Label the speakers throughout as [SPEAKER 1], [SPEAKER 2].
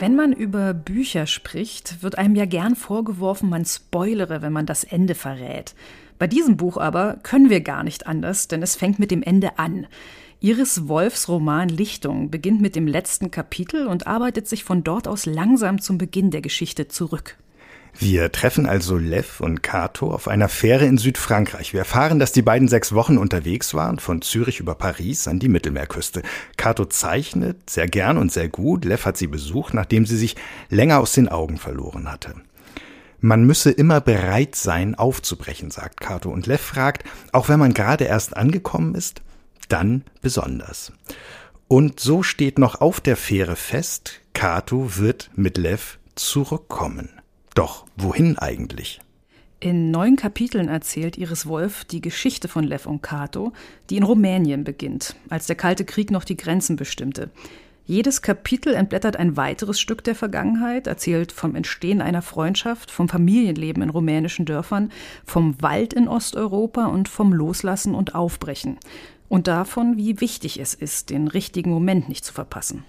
[SPEAKER 1] Wenn man über Bücher spricht, wird einem ja gern vorgeworfen, man spoilere, wenn man das Ende verrät. Bei diesem Buch aber können wir gar nicht anders, denn es fängt mit dem Ende an. Iris Wolfs Roman Lichtung beginnt mit dem letzten Kapitel und arbeitet sich von dort aus langsam zum Beginn der Geschichte zurück.
[SPEAKER 2] Wir treffen also Lev und Kato auf einer Fähre in Südfrankreich. Wir erfahren, dass die beiden sechs Wochen unterwegs waren, von Zürich über Paris an die Mittelmeerküste. Kato zeichnet sehr gern und sehr gut. Lev hat sie besucht, nachdem sie sich länger aus den Augen verloren hatte. Man müsse immer bereit sein, aufzubrechen, sagt Kato. Und Lev fragt, auch wenn man gerade erst angekommen ist, dann besonders. Und so steht noch auf der Fähre fest, Kato wird mit Lev zurückkommen. Doch wohin eigentlich?
[SPEAKER 1] In neun Kapiteln erzählt Iris Wolf die Geschichte von Lev und Kato, die in Rumänien beginnt, als der Kalte Krieg noch die Grenzen bestimmte. Jedes Kapitel entblättert ein weiteres Stück der Vergangenheit, erzählt vom Entstehen einer Freundschaft, vom Familienleben in rumänischen Dörfern, vom Wald in Osteuropa und vom Loslassen und Aufbrechen. Und davon, wie wichtig es ist, den richtigen Moment nicht zu verpassen.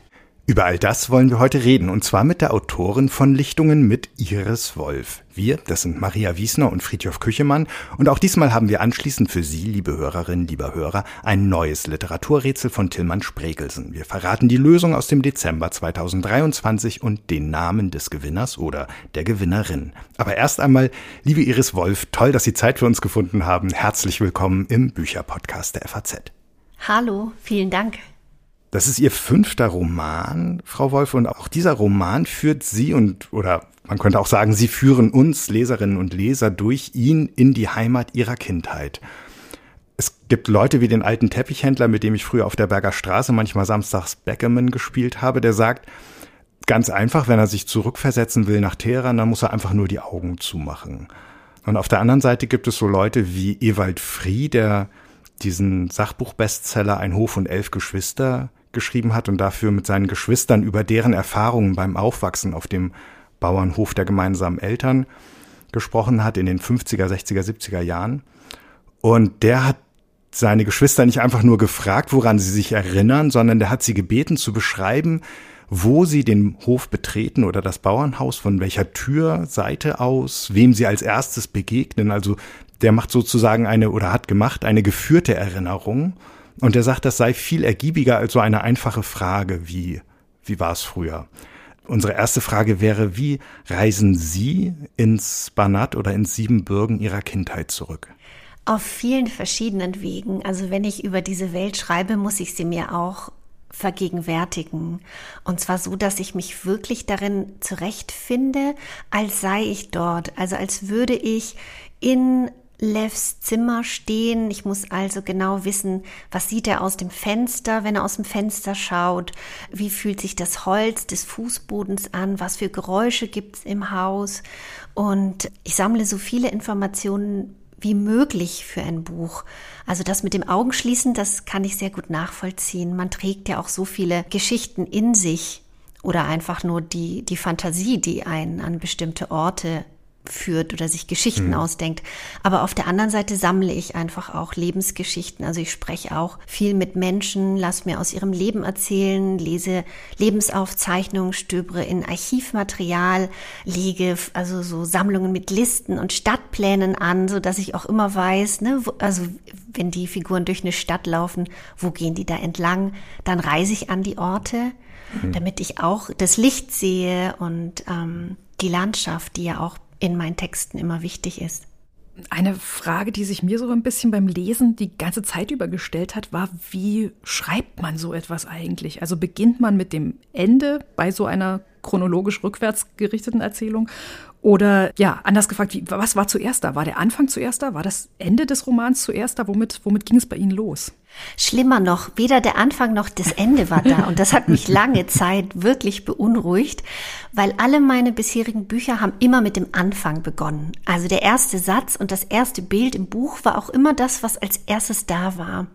[SPEAKER 2] Über all das wollen wir heute reden, und zwar mit der Autorin von Lichtungen mit Iris Wolf. Wir, das sind Maria Wiesner und Friedhof Küchemann, und auch diesmal haben wir anschließend für Sie, liebe Hörerinnen, lieber Hörer, ein neues Literaturrätsel von Tillmann Spregelsen. Wir verraten die Lösung aus dem Dezember 2023 und den Namen des Gewinners oder der Gewinnerin. Aber erst einmal, liebe Iris Wolf, toll, dass Sie Zeit für uns gefunden haben. Herzlich willkommen im Bücherpodcast der FAZ.
[SPEAKER 3] Hallo, vielen Dank.
[SPEAKER 2] Das ist ihr fünfter Roman, Frau Wolf, und auch dieser Roman führt Sie und, oder man könnte auch sagen, Sie führen uns, Leserinnen und Leser, durch ihn in die Heimat Ihrer Kindheit. Es gibt Leute wie den alten Teppichhändler, mit dem ich früher auf der Berger Straße manchmal samstags Backgammon gespielt habe, der sagt, ganz einfach, wenn er sich zurückversetzen will nach Teheran, dann muss er einfach nur die Augen zumachen. Und auf der anderen Seite gibt es so Leute wie Ewald Frie, der diesen Sachbuchbestseller Ein Hof und elf Geschwister geschrieben hat und dafür mit seinen Geschwistern über deren Erfahrungen beim Aufwachsen auf dem Bauernhof der gemeinsamen Eltern gesprochen hat in den 50er, 60er, 70er Jahren. Und der hat seine Geschwister nicht einfach nur gefragt, woran sie sich erinnern, sondern der hat sie gebeten zu beschreiben, wo sie den Hof betreten oder das Bauernhaus, von welcher Türseite aus, wem sie als erstes begegnen. Also der macht sozusagen eine oder hat gemacht eine geführte Erinnerung und er sagt, das sei viel ergiebiger als so eine einfache Frage wie, wie war es früher? Unsere erste Frage wäre, wie reisen Sie ins Banat oder ins Siebenbürgen Ihrer Kindheit zurück?
[SPEAKER 3] Auf vielen verschiedenen Wegen. Also wenn ich über diese Welt schreibe, muss ich sie mir auch vergegenwärtigen. Und zwar so, dass ich mich wirklich darin zurechtfinde, als sei ich dort. Also als würde ich in Levs Zimmer stehen. Ich muss also genau wissen, was sieht er aus dem Fenster, wenn er aus dem Fenster schaut? Wie fühlt sich das Holz des Fußbodens an? Was für Geräusche gibt's im Haus? Und ich sammle so viele Informationen wie möglich für ein Buch. Also das mit dem Augenschließen, das kann ich sehr gut nachvollziehen. Man trägt ja auch so viele Geschichten in sich oder einfach nur die, die Fantasie, die einen an bestimmte Orte führt oder sich Geschichten mhm. ausdenkt. Aber auf der anderen Seite sammle ich einfach auch Lebensgeschichten. Also ich spreche auch viel mit Menschen, lass mir aus ihrem Leben erzählen, lese Lebensaufzeichnungen, stöbere in Archivmaterial, lege also so Sammlungen mit Listen und Stadtplänen an, so dass ich auch immer weiß, ne, wo, also wenn die Figuren durch eine Stadt laufen, wo gehen die da entlang? Dann reise ich an die Orte, mhm. damit ich auch das Licht sehe und ähm, die Landschaft, die ja auch in meinen Texten immer wichtig ist.
[SPEAKER 1] Eine Frage, die sich mir so ein bisschen beim Lesen die ganze Zeit über gestellt hat, war, wie schreibt man so etwas eigentlich? Also beginnt man mit dem Ende bei so einer chronologisch rückwärts gerichteten Erzählung oder ja, anders gefragt, wie, was war zuerst da? War der Anfang zuerst da? War das Ende des Romans zuerst da? Womit, womit ging es bei Ihnen los?
[SPEAKER 3] Schlimmer noch, weder der Anfang noch das Ende war da. Und das hat mich lange Zeit wirklich beunruhigt, weil alle meine bisherigen Bücher haben immer mit dem Anfang begonnen. Also der erste Satz und das erste Bild im Buch war auch immer das, was als erstes da war.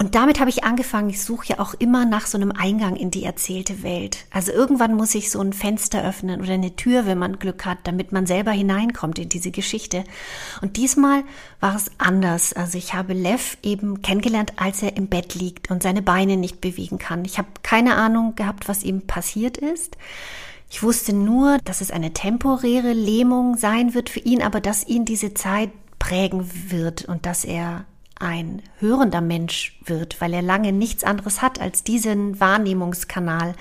[SPEAKER 3] Und damit habe ich angefangen, ich suche ja auch immer nach so einem Eingang in die erzählte Welt. Also irgendwann muss ich so ein Fenster öffnen oder eine Tür, wenn man Glück hat, damit man selber hineinkommt in diese Geschichte. Und diesmal war es anders. Also ich habe Lev eben kennengelernt, als er im Bett liegt und seine Beine nicht bewegen kann. Ich habe keine Ahnung gehabt, was ihm passiert ist. Ich wusste nur, dass es eine temporäre Lähmung sein wird für ihn, aber dass ihn diese Zeit prägen wird und dass er ein hörender Mensch wird, weil er lange nichts anderes hat als diesen Wahrnehmungskanal.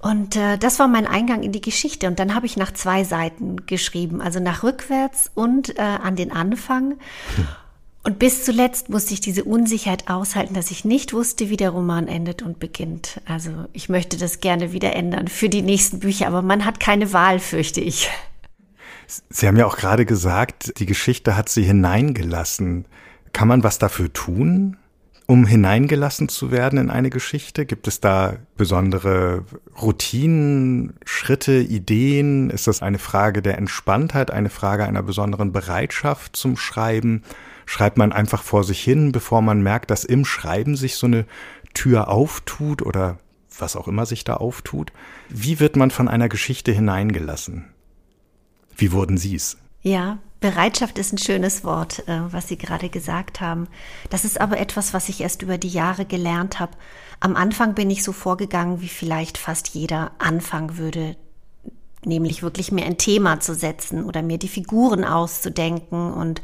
[SPEAKER 3] Und äh, das war mein Eingang in die Geschichte. Und dann habe ich nach zwei Seiten geschrieben, also nach rückwärts und äh, an den Anfang. Und bis zuletzt musste ich diese Unsicherheit aushalten, dass ich nicht wusste, wie der Roman endet und beginnt. Also ich möchte das gerne wieder ändern für die nächsten Bücher, aber man hat keine Wahl, fürchte ich.
[SPEAKER 2] Sie haben ja auch gerade gesagt, die Geschichte hat Sie hineingelassen. Kann man was dafür tun, um hineingelassen zu werden in eine Geschichte? Gibt es da besondere Routinen, Schritte, Ideen? Ist das eine Frage der Entspanntheit, eine Frage einer besonderen Bereitschaft zum Schreiben? Schreibt man einfach vor sich hin, bevor man merkt, dass im Schreiben sich so eine Tür auftut oder was auch immer sich da auftut? Wie wird man von einer Geschichte hineingelassen? Wie wurden Sie es?
[SPEAKER 3] Ja, Bereitschaft ist ein schönes Wort, äh, was Sie gerade gesagt haben. Das ist aber etwas, was ich erst über die Jahre gelernt habe. Am Anfang bin ich so vorgegangen, wie vielleicht fast jeder anfangen würde, nämlich wirklich mir ein Thema zu setzen oder mir die Figuren auszudenken und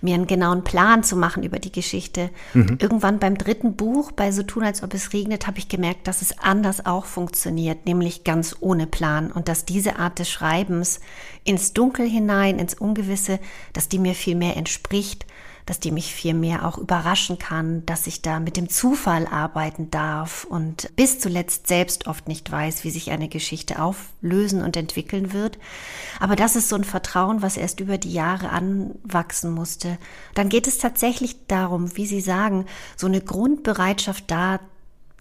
[SPEAKER 3] mir einen genauen Plan zu machen über die Geschichte. Mhm. Irgendwann beim dritten Buch, bei So tun, als ob es regnet, habe ich gemerkt, dass es anders auch funktioniert, nämlich ganz ohne Plan und dass diese Art des Schreibens ins Dunkel hinein, ins Ungewisse, dass die mir viel mehr entspricht dass die mich viel mehr auch überraschen kann, dass ich da mit dem Zufall arbeiten darf und bis zuletzt selbst oft nicht weiß, wie sich eine Geschichte auflösen und entwickeln wird. Aber das ist so ein Vertrauen, was erst über die Jahre anwachsen musste. Dann geht es tatsächlich darum, wie Sie sagen, so eine Grundbereitschaft da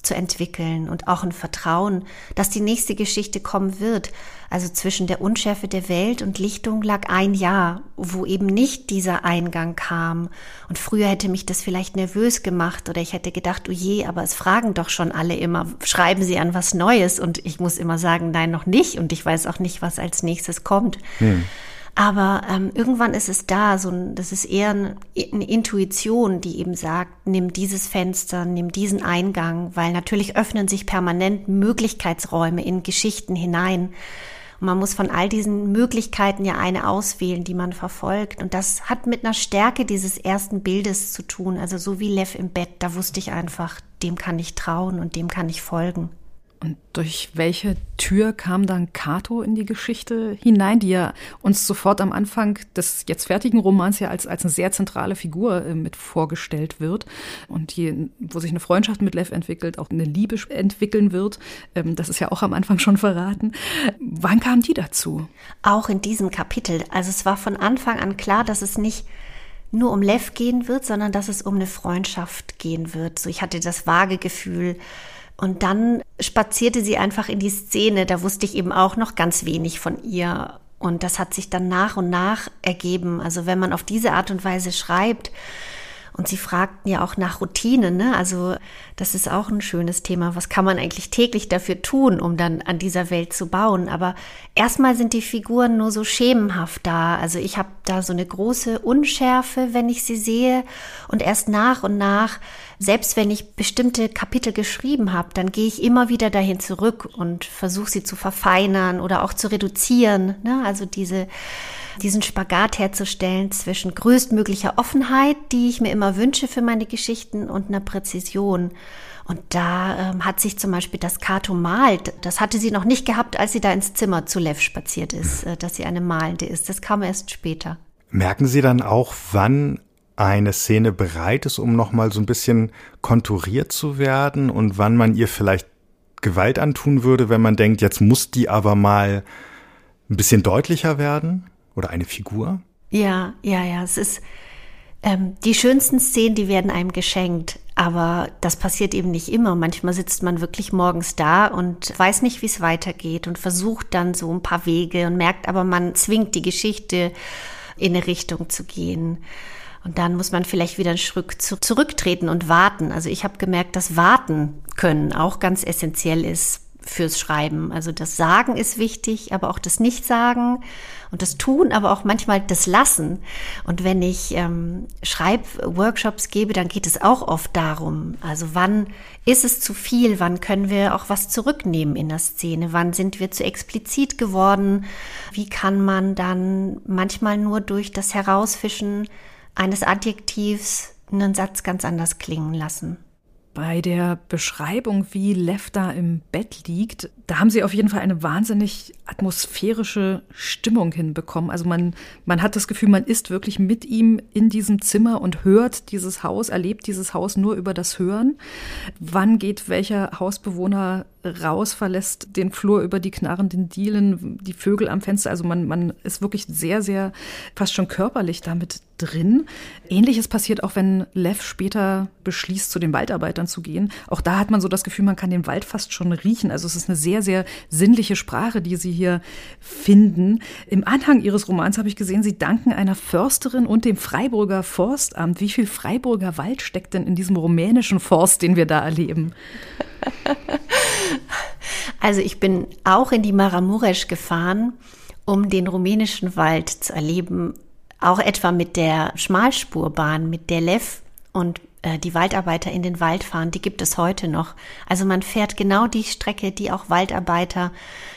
[SPEAKER 3] zu entwickeln und auch ein Vertrauen, dass die nächste Geschichte kommen wird. Also zwischen der Unschärfe der Welt und Lichtung lag ein Jahr, wo eben nicht dieser Eingang kam. Und früher hätte mich das vielleicht nervös gemacht oder ich hätte gedacht, oh je, aber es fragen doch schon alle immer, schreiben Sie an was Neues? Und ich muss immer sagen, nein, noch nicht. Und ich weiß auch nicht, was als nächstes kommt. Hm. Aber ähm, irgendwann ist es da, so ein, das ist eher eine, eine Intuition, die eben sagt, nimm dieses Fenster, nimm diesen Eingang, weil natürlich öffnen sich permanent Möglichkeitsräume in Geschichten hinein. Und man muss von all diesen Möglichkeiten ja eine auswählen, die man verfolgt. Und das hat mit einer Stärke dieses ersten Bildes zu tun. Also so wie Lev im Bett, da wusste ich einfach, dem kann ich trauen und dem kann ich folgen.
[SPEAKER 1] Und durch welche Tür kam dann Cato in die Geschichte hinein, die ja uns sofort am Anfang des jetzt fertigen Romans ja als, als eine sehr zentrale Figur äh, mit vorgestellt wird und die, wo sich eine Freundschaft mit Lev entwickelt, auch eine Liebe entwickeln wird. Ähm, das ist ja auch am Anfang schon verraten. Wann kam die dazu?
[SPEAKER 3] Auch in diesem Kapitel. Also es war von Anfang an klar, dass es nicht nur um Lev gehen wird, sondern dass es um eine Freundschaft gehen wird. So ich hatte das vage Gefühl, und dann spazierte sie einfach in die Szene. Da wusste ich eben auch noch ganz wenig von ihr. Und das hat sich dann nach und nach ergeben. Also wenn man auf diese Art und Weise schreibt, und Sie fragten ja auch nach Routine, ne? Also das ist auch ein schönes Thema. Was kann man eigentlich täglich dafür tun, um dann an dieser Welt zu bauen? Aber erstmal sind die Figuren nur so schemenhaft da. Also ich habe da so eine große Unschärfe, wenn ich sie sehe. Und erst nach und nach, selbst wenn ich bestimmte Kapitel geschrieben habe, dann gehe ich immer wieder dahin zurück und versuche sie zu verfeinern oder auch zu reduzieren. Ne? Also diese diesen Spagat herzustellen zwischen größtmöglicher Offenheit, die ich mir immer wünsche für meine Geschichten, und einer Präzision. Und da ähm, hat sich zum Beispiel das Kato malt, das hatte sie noch nicht gehabt, als sie da ins Zimmer zu Lev spaziert ist, äh, dass sie eine Malende ist. Das kam erst später.
[SPEAKER 2] Merken Sie dann auch, wann eine Szene bereit ist, um nochmal so ein bisschen konturiert zu werden und wann man ihr vielleicht Gewalt antun würde, wenn man denkt, jetzt muss die aber mal ein bisschen deutlicher werden? Oder eine Figur?
[SPEAKER 3] Ja, ja, ja. Es ist ähm, die schönsten Szenen, die werden einem geschenkt. Aber das passiert eben nicht immer. Manchmal sitzt man wirklich morgens da und weiß nicht, wie es weitergeht und versucht dann so ein paar Wege und merkt aber, man zwingt die Geschichte in eine Richtung zu gehen. Und dann muss man vielleicht wieder einen Schritt zurücktreten und warten. Also ich habe gemerkt, dass Warten können auch ganz essentiell ist fürs Schreiben. Also das Sagen ist wichtig, aber auch das Nicht-Sagen und das Tun, aber auch manchmal das Lassen. Und wenn ich ähm, Schreibworkshops gebe, dann geht es auch oft darum, also wann ist es zu viel, wann können wir auch was zurücknehmen in der Szene, wann sind wir zu explizit geworden, wie kann man dann manchmal nur durch das Herausfischen eines Adjektivs einen Satz ganz anders klingen lassen.
[SPEAKER 1] Bei der Beschreibung, wie Lev da im Bett liegt, da haben sie auf jeden Fall eine wahnsinnig atmosphärische Stimmung hinbekommen. Also man, man hat das Gefühl, man ist wirklich mit ihm in diesem Zimmer und hört dieses Haus, erlebt dieses Haus nur über das Hören. Wann geht welcher Hausbewohner raus, verlässt den Flur über die knarrenden Dielen, die Vögel am Fenster. Also man, man ist wirklich sehr, sehr fast schon körperlich damit drin. Ähnliches passiert auch, wenn Lev später beschließt, zu den Waldarbeitern zu gehen. Auch da hat man so das Gefühl, man kann den Wald fast schon riechen. Also es ist eine sehr, sehr sinnliche Sprache, die sie hier finden. Im Anhang ihres Romans habe ich gesehen, sie danken einer Försterin und dem Freiburger Forstamt. Wie viel Freiburger Wald steckt denn in diesem rumänischen Forst, den wir da erleben?
[SPEAKER 3] Also ich bin auch in die Maramuresch gefahren, um den rumänischen Wald zu erleben, auch etwa mit der Schmalspurbahn, mit der Lev und äh, die Waldarbeiter in den Wald fahren, die gibt es heute noch. Also man fährt genau die Strecke, die auch Waldarbeiter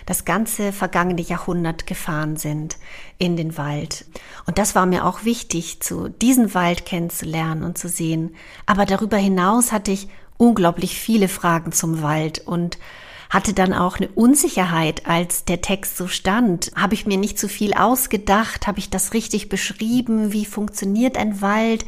[SPEAKER 3] das ganze vergangene Jahrhundert gefahren sind in den Wald. Und das war mir auch wichtig, zu diesen Wald kennenzulernen und zu sehen. Aber darüber hinaus hatte ich unglaublich viele Fragen zum Wald und hatte dann auch eine Unsicherheit, als der Text so stand. Habe ich mir nicht zu viel ausgedacht? Habe ich das richtig beschrieben? Wie funktioniert ein Wald?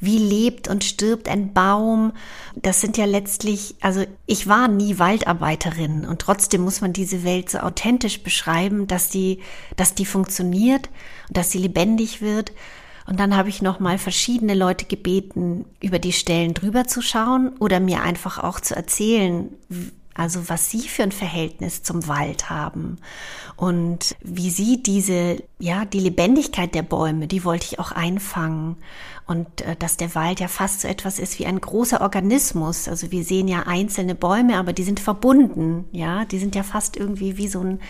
[SPEAKER 3] Wie lebt und stirbt ein Baum? Das sind ja letztlich, also ich war nie Waldarbeiterin und trotzdem muss man diese Welt so authentisch beschreiben, dass die, dass die funktioniert und dass sie lebendig wird. Und dann habe ich noch mal verschiedene Leute gebeten, über die Stellen drüber zu schauen oder mir einfach auch zu erzählen, also was Sie für ein Verhältnis zum Wald haben und wie Sie diese, ja, die Lebendigkeit der Bäume, die wollte ich auch einfangen und äh, dass der Wald ja fast so etwas ist wie ein großer Organismus. Also wir sehen ja einzelne Bäume, aber die sind verbunden, ja, die sind ja fast irgendwie wie so ein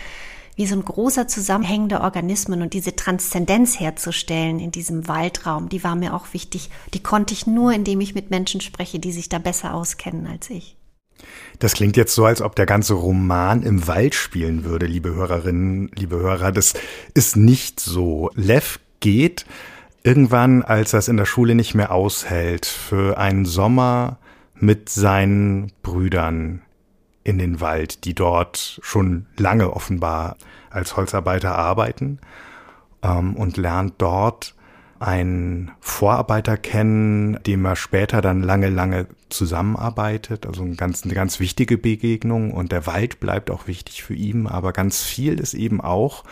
[SPEAKER 3] wie so ein großer zusammenhängender Organismen und diese Transzendenz herzustellen in diesem Waldraum, die war mir auch wichtig. Die konnte ich nur, indem ich mit Menschen spreche, die sich da besser auskennen als ich.
[SPEAKER 2] Das klingt jetzt so, als ob der ganze Roman im Wald spielen würde, liebe Hörerinnen, liebe Hörer. Das ist nicht so. Lev geht irgendwann, als er es in der Schule nicht mehr aushält, für einen Sommer mit seinen Brüdern in den Wald, die dort schon lange offenbar als Holzarbeiter arbeiten ähm, und lernt dort einen Vorarbeiter kennen, dem er später dann lange, lange zusammenarbeitet. Also eine ganz, eine ganz wichtige Begegnung und der Wald bleibt auch wichtig für ihn, aber ganz viel ist eben auch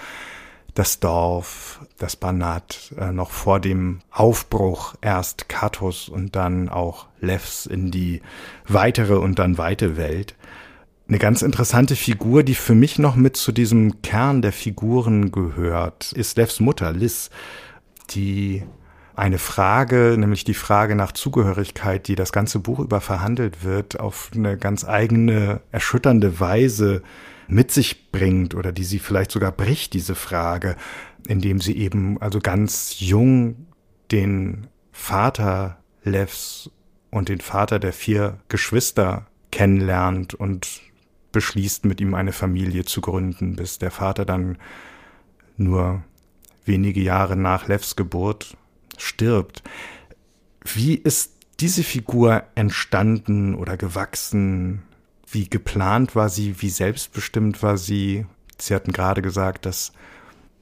[SPEAKER 2] das Dorf, das Banat, äh, noch vor dem Aufbruch erst Katos und dann auch Levs in die weitere und dann weite Welt. Eine ganz interessante Figur, die für mich noch mit zu diesem Kern der Figuren gehört, ist Levs Mutter, Liz die eine Frage, nämlich die Frage nach Zugehörigkeit, die das ganze Buch über verhandelt wird, auf eine ganz eigene, erschütternde Weise mit sich bringt oder die sie vielleicht sogar bricht, diese Frage, indem sie eben also ganz jung den Vater Levs und den Vater der vier Geschwister kennenlernt und beschließt, mit ihm eine Familie zu gründen, bis der Vater dann nur wenige Jahre nach Levs Geburt stirbt. Wie ist diese Figur entstanden oder gewachsen? Wie geplant war sie? Wie selbstbestimmt war sie? Sie hatten gerade gesagt, dass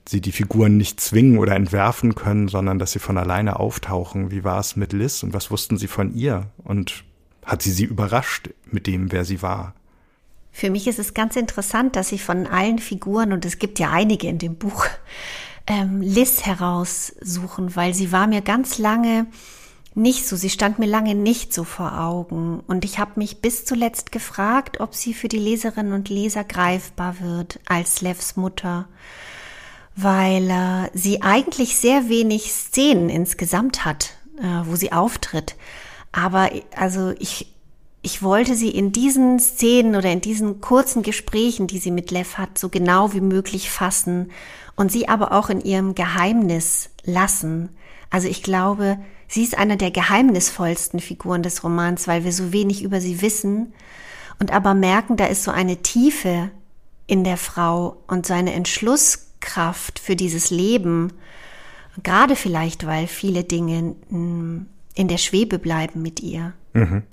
[SPEAKER 2] sie die Figuren nicht zwingen oder entwerfen können, sondern dass sie von alleine auftauchen. Wie war es mit Liz und was wussten sie von ihr? Und hat sie sie überrascht mit dem, wer sie war?
[SPEAKER 3] Für mich ist es ganz interessant, dass sie von allen Figuren, und es gibt ja einige in dem Buch, ähm, Liz heraussuchen, weil sie war mir ganz lange nicht so, sie stand mir lange nicht so vor Augen. Und ich habe mich bis zuletzt gefragt, ob sie für die Leserinnen und Leser greifbar wird als Levs Mutter, weil äh, sie eigentlich sehr wenig Szenen insgesamt hat. äh, wo sie auftritt. Aber also ich, ich wollte sie in diesen Szenen oder in diesen kurzen Gesprächen, die sie mit Lev hat, so genau wie möglich fassen und sie aber auch in ihrem Geheimnis lassen. Also ich glaube, sie ist einer der geheimnisvollsten Figuren des Romans, weil wir so wenig über sie wissen und aber merken, da ist so eine Tiefe in der Frau und so eine Entschlusskraft für dieses Leben, gerade vielleicht, weil viele Dinge hm, in der Schwebe bleiben mit ihr. Mhm.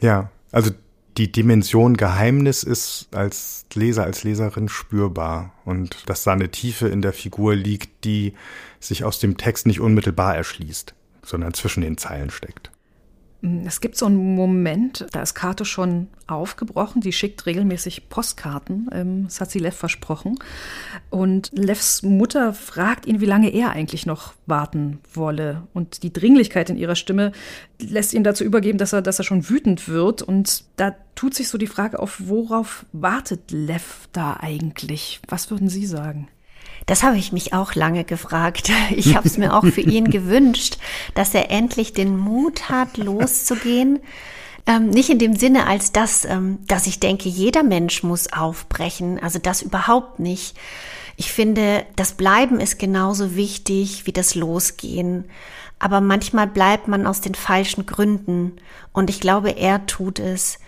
[SPEAKER 2] Ja, also die Dimension Geheimnis ist als Leser, als Leserin spürbar und dass da eine Tiefe in der Figur liegt, die sich aus dem Text nicht unmittelbar erschließt, sondern zwischen den Zeilen steckt.
[SPEAKER 1] Es gibt so einen Moment, da ist Kate schon aufgebrochen. Die schickt regelmäßig Postkarten. Ähm, das hat sie Lev versprochen. Und Levs Mutter fragt ihn, wie lange er eigentlich noch warten wolle. Und die Dringlichkeit in ihrer Stimme lässt ihn dazu übergeben, dass er, dass er schon wütend wird. Und da tut sich so die Frage auf, worauf wartet Lev da eigentlich? Was würden Sie sagen?
[SPEAKER 3] Das habe ich mich auch lange gefragt. Ich habe es mir auch für ihn gewünscht, dass er endlich den Mut hat, loszugehen. Ähm, nicht in dem Sinne, als das, ähm, dass ich denke, jeder Mensch muss aufbrechen. Also das überhaupt nicht. Ich finde, das Bleiben ist genauso wichtig wie das Losgehen. Aber manchmal bleibt man aus den falschen Gründen. Und ich glaube, er tut es.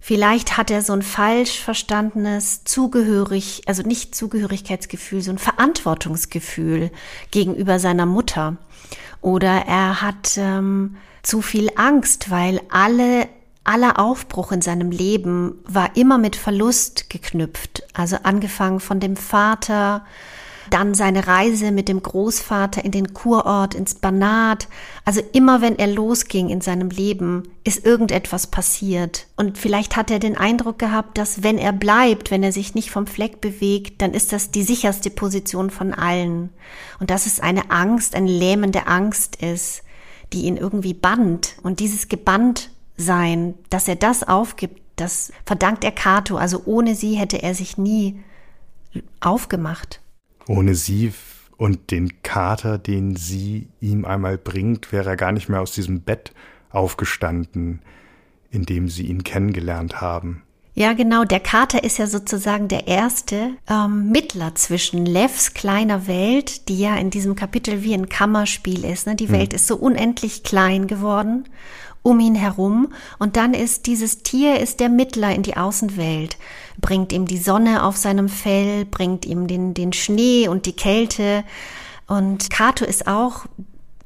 [SPEAKER 3] Vielleicht hat er so ein falsch verstandenes Zugehörig, also nicht Zugehörigkeitsgefühl, so ein Verantwortungsgefühl gegenüber seiner Mutter. Oder er hat ähm, zu viel Angst, weil alle aller Aufbruch in seinem Leben war immer mit Verlust geknüpft. Also angefangen von dem Vater, dann seine Reise mit dem Großvater in den Kurort, ins Banat. Also immer wenn er losging in seinem Leben, ist irgendetwas passiert. Und vielleicht hat er den Eindruck gehabt, dass wenn er bleibt, wenn er sich nicht vom Fleck bewegt, dann ist das die sicherste Position von allen. Und dass es eine Angst, eine lähmende Angst ist, die ihn irgendwie bannt. Und dieses gebannt sein, dass er das aufgibt, das verdankt er Kato. Also ohne sie hätte er sich nie aufgemacht.
[SPEAKER 2] Ohne sie und den Kater, den sie ihm einmal bringt, wäre er gar nicht mehr aus diesem Bett aufgestanden, in dem sie ihn kennengelernt haben.
[SPEAKER 3] Ja, genau. Der Kater ist ja sozusagen der erste ähm, Mittler zwischen Levs kleiner Welt, die ja in diesem Kapitel wie ein Kammerspiel ist. Ne? Die hm. Welt ist so unendlich klein geworden um ihn herum. Und dann ist dieses Tier ist der Mittler in die Außenwelt bringt ihm die Sonne auf seinem Fell, bringt ihm den, den Schnee und die Kälte. Und Kato ist auch,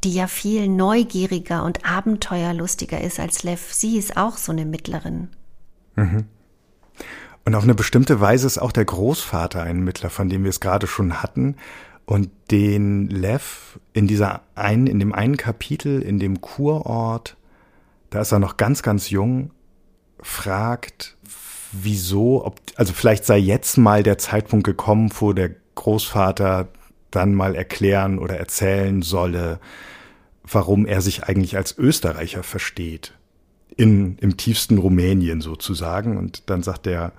[SPEAKER 3] die ja viel neugieriger und abenteuerlustiger ist als Lev. Sie ist auch so eine Mittlerin.
[SPEAKER 2] Mhm. Und auf eine bestimmte Weise ist auch der Großvater ein Mittler, von dem wir es gerade schon hatten. Und den Lev in dieser einen, in dem einen Kapitel, in dem Kurort, da ist er noch ganz, ganz jung, fragt, wieso, ob, also vielleicht sei jetzt mal der Zeitpunkt gekommen, wo der Großvater dann mal erklären oder erzählen solle, warum er sich eigentlich als Österreicher versteht. In, im tiefsten Rumänien sozusagen. Und dann sagt der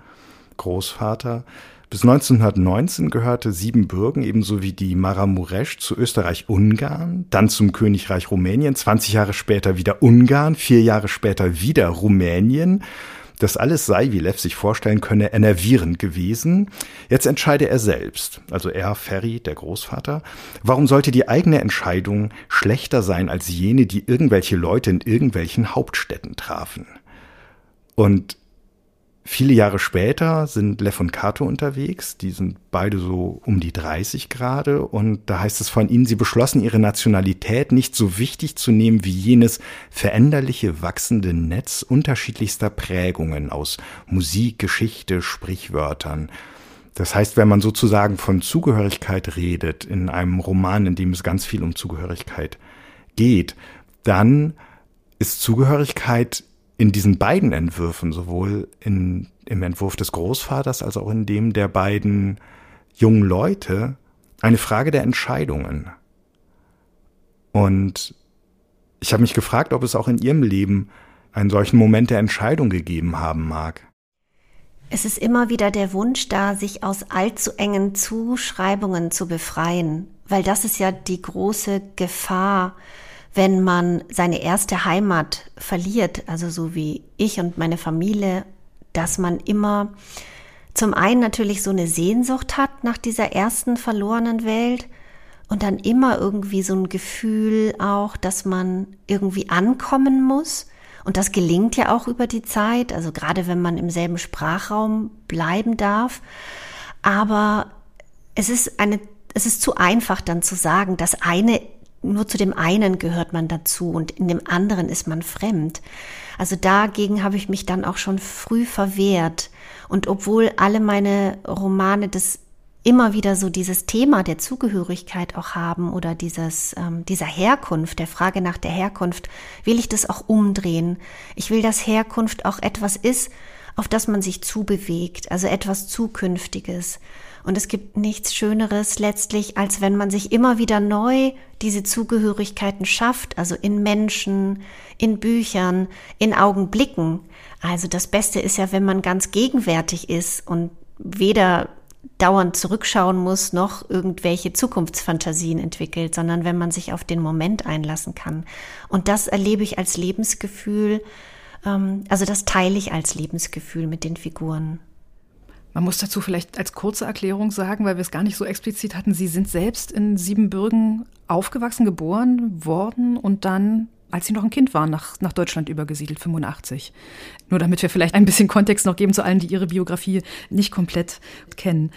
[SPEAKER 2] Großvater, bis 1919 gehörte Siebenbürgen ebenso wie die Maramuresch zu Österreich-Ungarn, dann zum Königreich Rumänien, 20 Jahre später wieder Ungarn, vier Jahre später wieder Rumänien das alles sei, wie Lev sich vorstellen könne, enervierend gewesen. Jetzt entscheide er selbst, also er, Ferry, der Großvater. Warum sollte die eigene Entscheidung schlechter sein als jene, die irgendwelche Leute in irgendwelchen Hauptstädten trafen? Und Viele Jahre später sind Lev und Kato unterwegs. Die sind beide so um die 30 gerade. Und da heißt es von ihnen, sie beschlossen, ihre Nationalität nicht so wichtig zu nehmen wie jenes veränderliche, wachsende Netz unterschiedlichster Prägungen aus Musik, Geschichte, Sprichwörtern. Das heißt, wenn man sozusagen von Zugehörigkeit redet, in einem Roman, in dem es ganz viel um Zugehörigkeit geht, dann ist Zugehörigkeit in diesen beiden Entwürfen, sowohl in, im Entwurf des Großvaters als auch in dem der beiden jungen Leute, eine Frage der Entscheidungen. Und ich habe mich gefragt, ob es auch in Ihrem Leben einen solchen Moment der Entscheidung gegeben haben mag.
[SPEAKER 3] Es ist immer wieder der Wunsch da, sich aus allzu engen Zuschreibungen zu befreien, weil das ist ja die große Gefahr, wenn man seine erste Heimat verliert, also so wie ich und meine Familie, dass man immer zum einen natürlich so eine Sehnsucht hat nach dieser ersten verlorenen Welt und dann immer irgendwie so ein Gefühl auch, dass man irgendwie ankommen muss. Und das gelingt ja auch über die Zeit, also gerade wenn man im selben Sprachraum bleiben darf. Aber es ist eine, es ist zu einfach dann zu sagen, das eine nur zu dem einen gehört man dazu und in dem anderen ist man fremd. Also dagegen habe ich mich dann auch schon früh verwehrt. Und obwohl alle meine Romane das immer wieder so dieses Thema der Zugehörigkeit auch haben oder dieses, ähm, dieser Herkunft, der Frage nach der Herkunft, will ich das auch umdrehen. Ich will, dass Herkunft auch etwas ist, auf das man sich zubewegt, also etwas Zukünftiges. Und es gibt nichts Schöneres letztlich, als wenn man sich immer wieder neu diese Zugehörigkeiten schafft, also in Menschen, in Büchern, in Augenblicken. Also das Beste ist ja, wenn man ganz gegenwärtig ist und weder dauernd zurückschauen muss, noch irgendwelche Zukunftsfantasien entwickelt, sondern wenn man sich auf den Moment einlassen kann. Und das erlebe ich als Lebensgefühl, ähm, also das teile ich als Lebensgefühl mit den Figuren.
[SPEAKER 1] Man muss dazu vielleicht als kurze Erklärung sagen, weil wir es gar nicht so explizit hatten, Sie sind selbst in Siebenbürgen aufgewachsen, geboren worden und dann als sie noch ein Kind waren, nach, nach Deutschland übergesiedelt, 85. Nur damit wir vielleicht ein bisschen Kontext noch geben zu allen, die ihre Biografie nicht komplett kennen.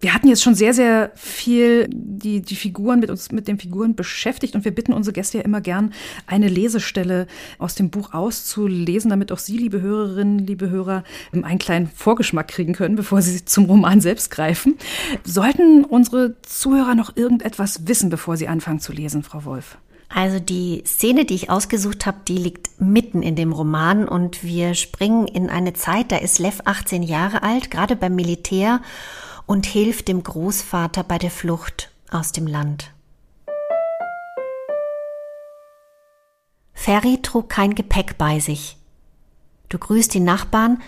[SPEAKER 1] Wir hatten jetzt schon sehr, sehr viel die, die Figuren mit uns, mit den Figuren beschäftigt und wir bitten unsere Gäste ja immer gern, eine Lesestelle aus dem Buch auszulesen, damit auch Sie, liebe Hörerinnen, liebe Hörer, einen kleinen Vorgeschmack kriegen können, bevor Sie zum Roman selbst greifen. Sollten unsere Zuhörer noch irgendetwas wissen, bevor sie anfangen zu lesen, Frau Wolf?
[SPEAKER 3] Also die Szene, die ich ausgesucht habe, die liegt mitten in dem Roman und wir springen in eine Zeit, da ist Lev 18 Jahre alt, gerade beim Militär und hilft dem Großvater bei der Flucht aus dem Land. Ferry trug kein Gepäck bei sich. Du grüßt die Nachbarn,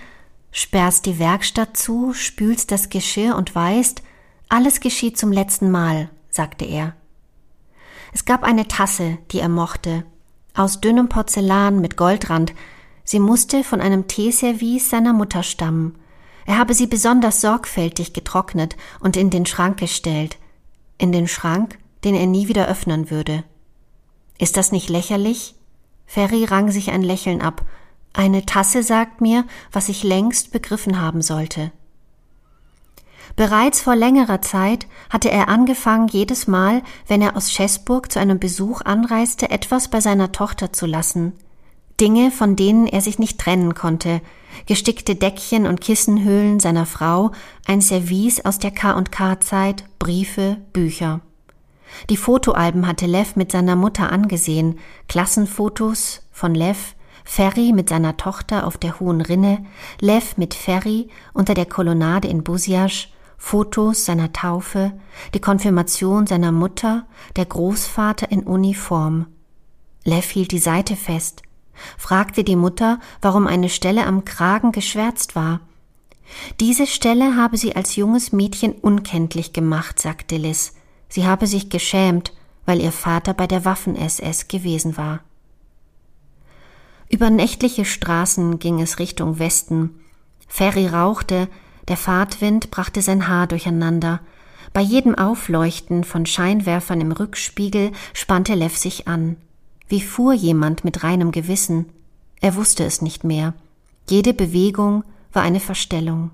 [SPEAKER 3] sperrst die Werkstatt zu, spülst das Geschirr und weißt, alles geschieht zum letzten Mal, sagte er. Es gab eine Tasse, die er mochte, aus dünnem Porzellan mit Goldrand. Sie musste von einem Teeservice seiner Mutter stammen. Er habe sie besonders sorgfältig getrocknet und in den Schrank gestellt. In den Schrank, den er nie wieder öffnen würde. Ist das nicht lächerlich? Ferry rang sich ein Lächeln ab. Eine Tasse sagt mir, was ich längst begriffen haben sollte. Bereits vor längerer Zeit hatte er angefangen, jedes Mal, wenn er aus Schäßburg zu einem Besuch anreiste, etwas bei seiner Tochter zu lassen. Dinge, von denen er sich nicht trennen konnte, gestickte Deckchen und Kissenhöhlen seiner Frau, ein Service aus der K&K-Zeit, Briefe, Bücher. Die Fotoalben hatte Lev mit seiner Mutter angesehen, Klassenfotos von Lev, Ferry mit seiner Tochter auf der Hohen Rinne, Lev mit Ferry unter der Kolonnade in Busiasch, Fotos seiner Taufe, die Konfirmation seiner Mutter, der Großvater in Uniform. Lev hielt die Seite fest, fragte die Mutter, warum eine Stelle am Kragen geschwärzt war. Diese Stelle habe sie als junges Mädchen unkenntlich gemacht, sagte Liz. Sie habe sich geschämt, weil ihr Vater bei der Waffen-SS gewesen war. Über nächtliche Straßen ging es Richtung Westen. Ferry rauchte, der Fahrtwind brachte sein Haar durcheinander. Bei jedem Aufleuchten von Scheinwerfern im Rückspiegel spannte Lev sich an. Wie fuhr jemand mit reinem Gewissen? Er wusste es nicht mehr. Jede Bewegung war eine Verstellung.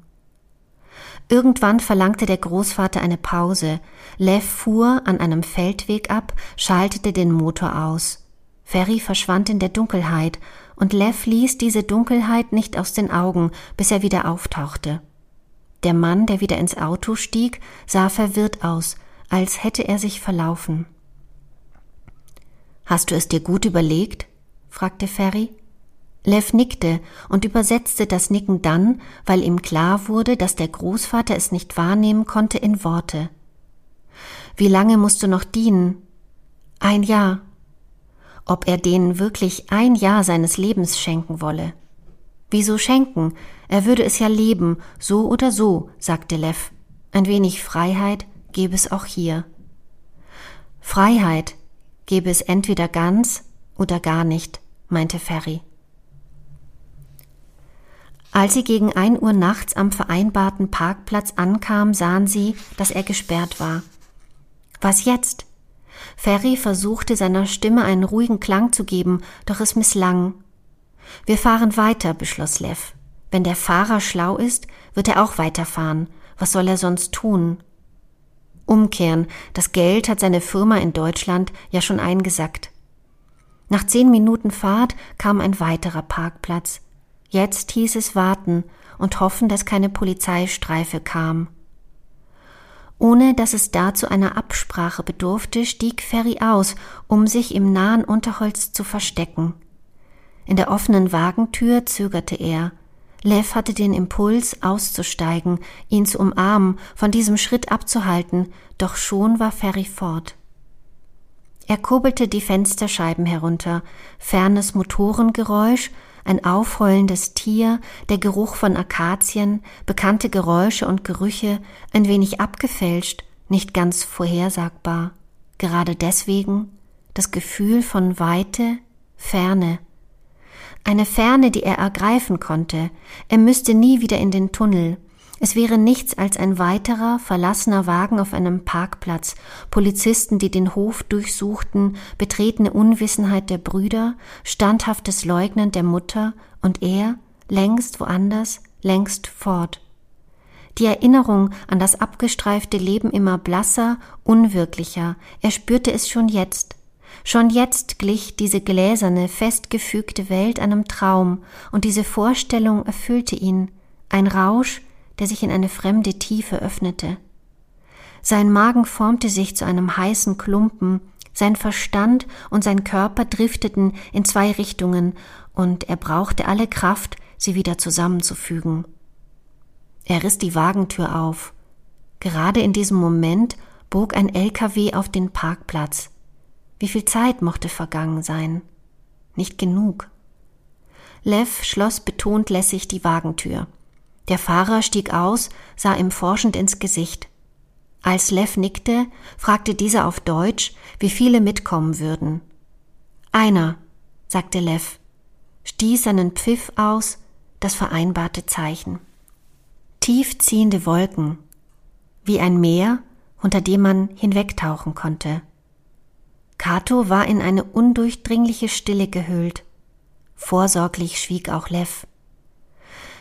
[SPEAKER 3] Irgendwann verlangte der Großvater eine Pause. Lev fuhr an einem Feldweg ab, schaltete den Motor aus. Ferry verschwand in der Dunkelheit, und Lev ließ diese Dunkelheit nicht aus den Augen, bis er wieder auftauchte. Der Mann, der wieder ins Auto stieg, sah verwirrt aus, als hätte er sich verlaufen. Hast du es dir gut überlegt? fragte Ferry. Lev nickte und übersetzte das Nicken dann, weil ihm klar wurde, dass der Großvater es nicht wahrnehmen konnte, in Worte. Wie lange musst du noch dienen? Ein Jahr. Ob er denen wirklich ein Jahr seines Lebens schenken wolle? Wieso schenken? Er würde es ja leben, so oder so, sagte Lev. Ein wenig Freiheit gäbe es auch hier. Freiheit gäbe es entweder ganz, oder gar nicht, meinte Ferry. Als sie gegen ein Uhr nachts am vereinbarten Parkplatz ankam, sahen sie, dass er gesperrt war. Was jetzt? Ferry versuchte seiner Stimme einen ruhigen Klang zu geben, doch es misslang. Wir fahren weiter, beschloss Lev. Wenn der Fahrer schlau ist, wird er auch weiterfahren. Was soll er sonst tun? Umkehren, das Geld hat seine Firma in Deutschland ja schon eingesackt. Nach zehn Minuten Fahrt kam ein weiterer Parkplatz. Jetzt hieß es warten und hoffen, dass keine Polizeistreife kam. Ohne dass es dazu einer Absprache bedurfte, stieg Ferry aus, um sich im nahen Unterholz zu verstecken. In der offenen Wagentür zögerte er. Lev hatte den Impuls, auszusteigen, ihn zu umarmen, von diesem Schritt abzuhalten, doch schon war Ferry fort. Er kurbelte die Fensterscheiben herunter, fernes Motorengeräusch, ein aufheulendes Tier, der Geruch von Akazien, bekannte Geräusche und Gerüche, ein wenig abgefälscht, nicht ganz vorhersagbar. Gerade deswegen das Gefühl von Weite, Ferne. Eine Ferne, die er ergreifen konnte. Er müsste nie wieder in den Tunnel. Es wäre nichts als ein weiterer, verlassener Wagen auf einem Parkplatz, Polizisten, die den Hof durchsuchten, betretene Unwissenheit der Brüder, standhaftes Leugnen der Mutter und er, längst woanders, längst fort. Die Erinnerung an das abgestreifte Leben immer blasser, unwirklicher, er spürte es schon jetzt. Schon jetzt glich diese gläserne, festgefügte Welt einem Traum, und diese Vorstellung erfüllte ihn, ein Rausch, der sich in eine fremde Tiefe öffnete. Sein Magen formte sich zu einem heißen Klumpen, sein Verstand und sein Körper drifteten in zwei Richtungen, und er brauchte alle Kraft, sie wieder zusammenzufügen. Er riss die Wagentür auf. Gerade in diesem Moment bog ein LKW auf den Parkplatz. Wie viel Zeit mochte vergangen sein? Nicht genug. Lev schloss betont lässig die Wagentür. Der Fahrer stieg aus, sah ihm forschend ins Gesicht. Als Lev nickte, fragte dieser auf Deutsch, wie viele mitkommen würden. Einer, sagte Lev, stieß seinen Pfiff aus, das vereinbarte Zeichen. Tief ziehende Wolken, wie ein Meer, unter dem man hinwegtauchen konnte. Kato war in eine undurchdringliche Stille gehüllt. Vorsorglich schwieg auch Lev.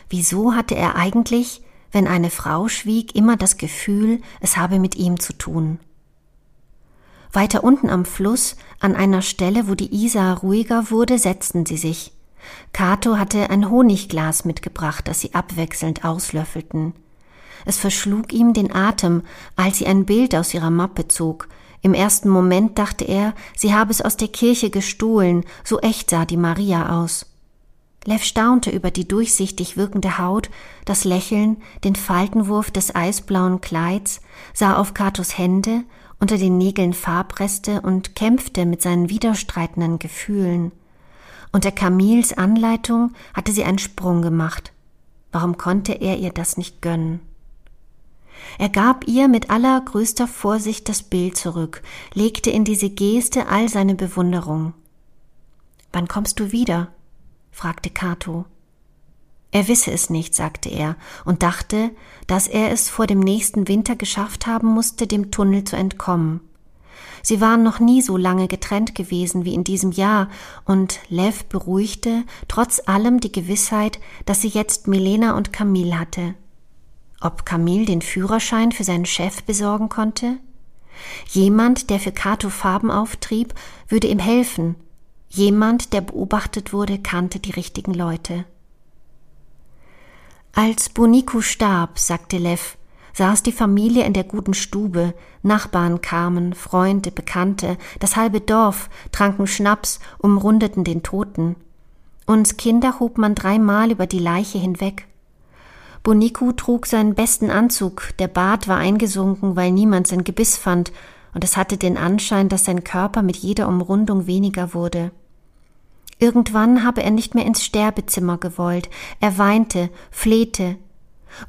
[SPEAKER 3] Wieso hatte er eigentlich, wenn eine Frau schwieg, immer das Gefühl, es habe mit ihm zu tun? Weiter unten am Fluss, an einer Stelle, wo die Isar ruhiger wurde, setzten sie sich. Kato hatte ein Honigglas mitgebracht, das sie abwechselnd auslöffelten. Es verschlug ihm den Atem, als sie ein Bild aus ihrer Mappe zog. Im ersten Moment dachte er, sie habe es aus der Kirche gestohlen, so echt sah die Maria aus. Lev staunte über die durchsichtig wirkende Haut, das Lächeln, den Faltenwurf des eisblauen Kleids, sah auf Katos Hände, unter den Nägeln Farbreste und kämpfte mit seinen widerstreitenden Gefühlen. Unter Camils Anleitung hatte sie einen Sprung gemacht. Warum konnte er ihr das nicht gönnen? Er gab ihr mit allergrößter Vorsicht das Bild zurück, legte in diese Geste all seine Bewunderung. Wann kommst du wieder? fragte Cato. Er wisse es nicht, sagte er und dachte, dass er es vor dem nächsten Winter geschafft haben musste, dem Tunnel zu entkommen. Sie waren noch nie so lange getrennt gewesen wie in diesem Jahr, und Lev beruhigte trotz allem die Gewissheit, dass sie jetzt Milena und Camille hatte. Ob Camille den Führerschein für seinen Chef besorgen konnte? Jemand, der für Cato Farben auftrieb, würde ihm helfen, Jemand, der beobachtet wurde, kannte die richtigen Leute. Als Boniku starb, sagte Lev, saß die Familie in der guten Stube, Nachbarn kamen, Freunde, Bekannte, das halbe Dorf tranken Schnaps, umrundeten den Toten. Uns Kinder hob man dreimal über die Leiche hinweg. Boniku trug seinen besten Anzug, der Bart war eingesunken, weil niemand sein Gebiss fand, und es hatte den Anschein, dass sein Körper mit jeder Umrundung weniger wurde. Irgendwann habe er nicht mehr ins Sterbezimmer gewollt, er weinte, flehte.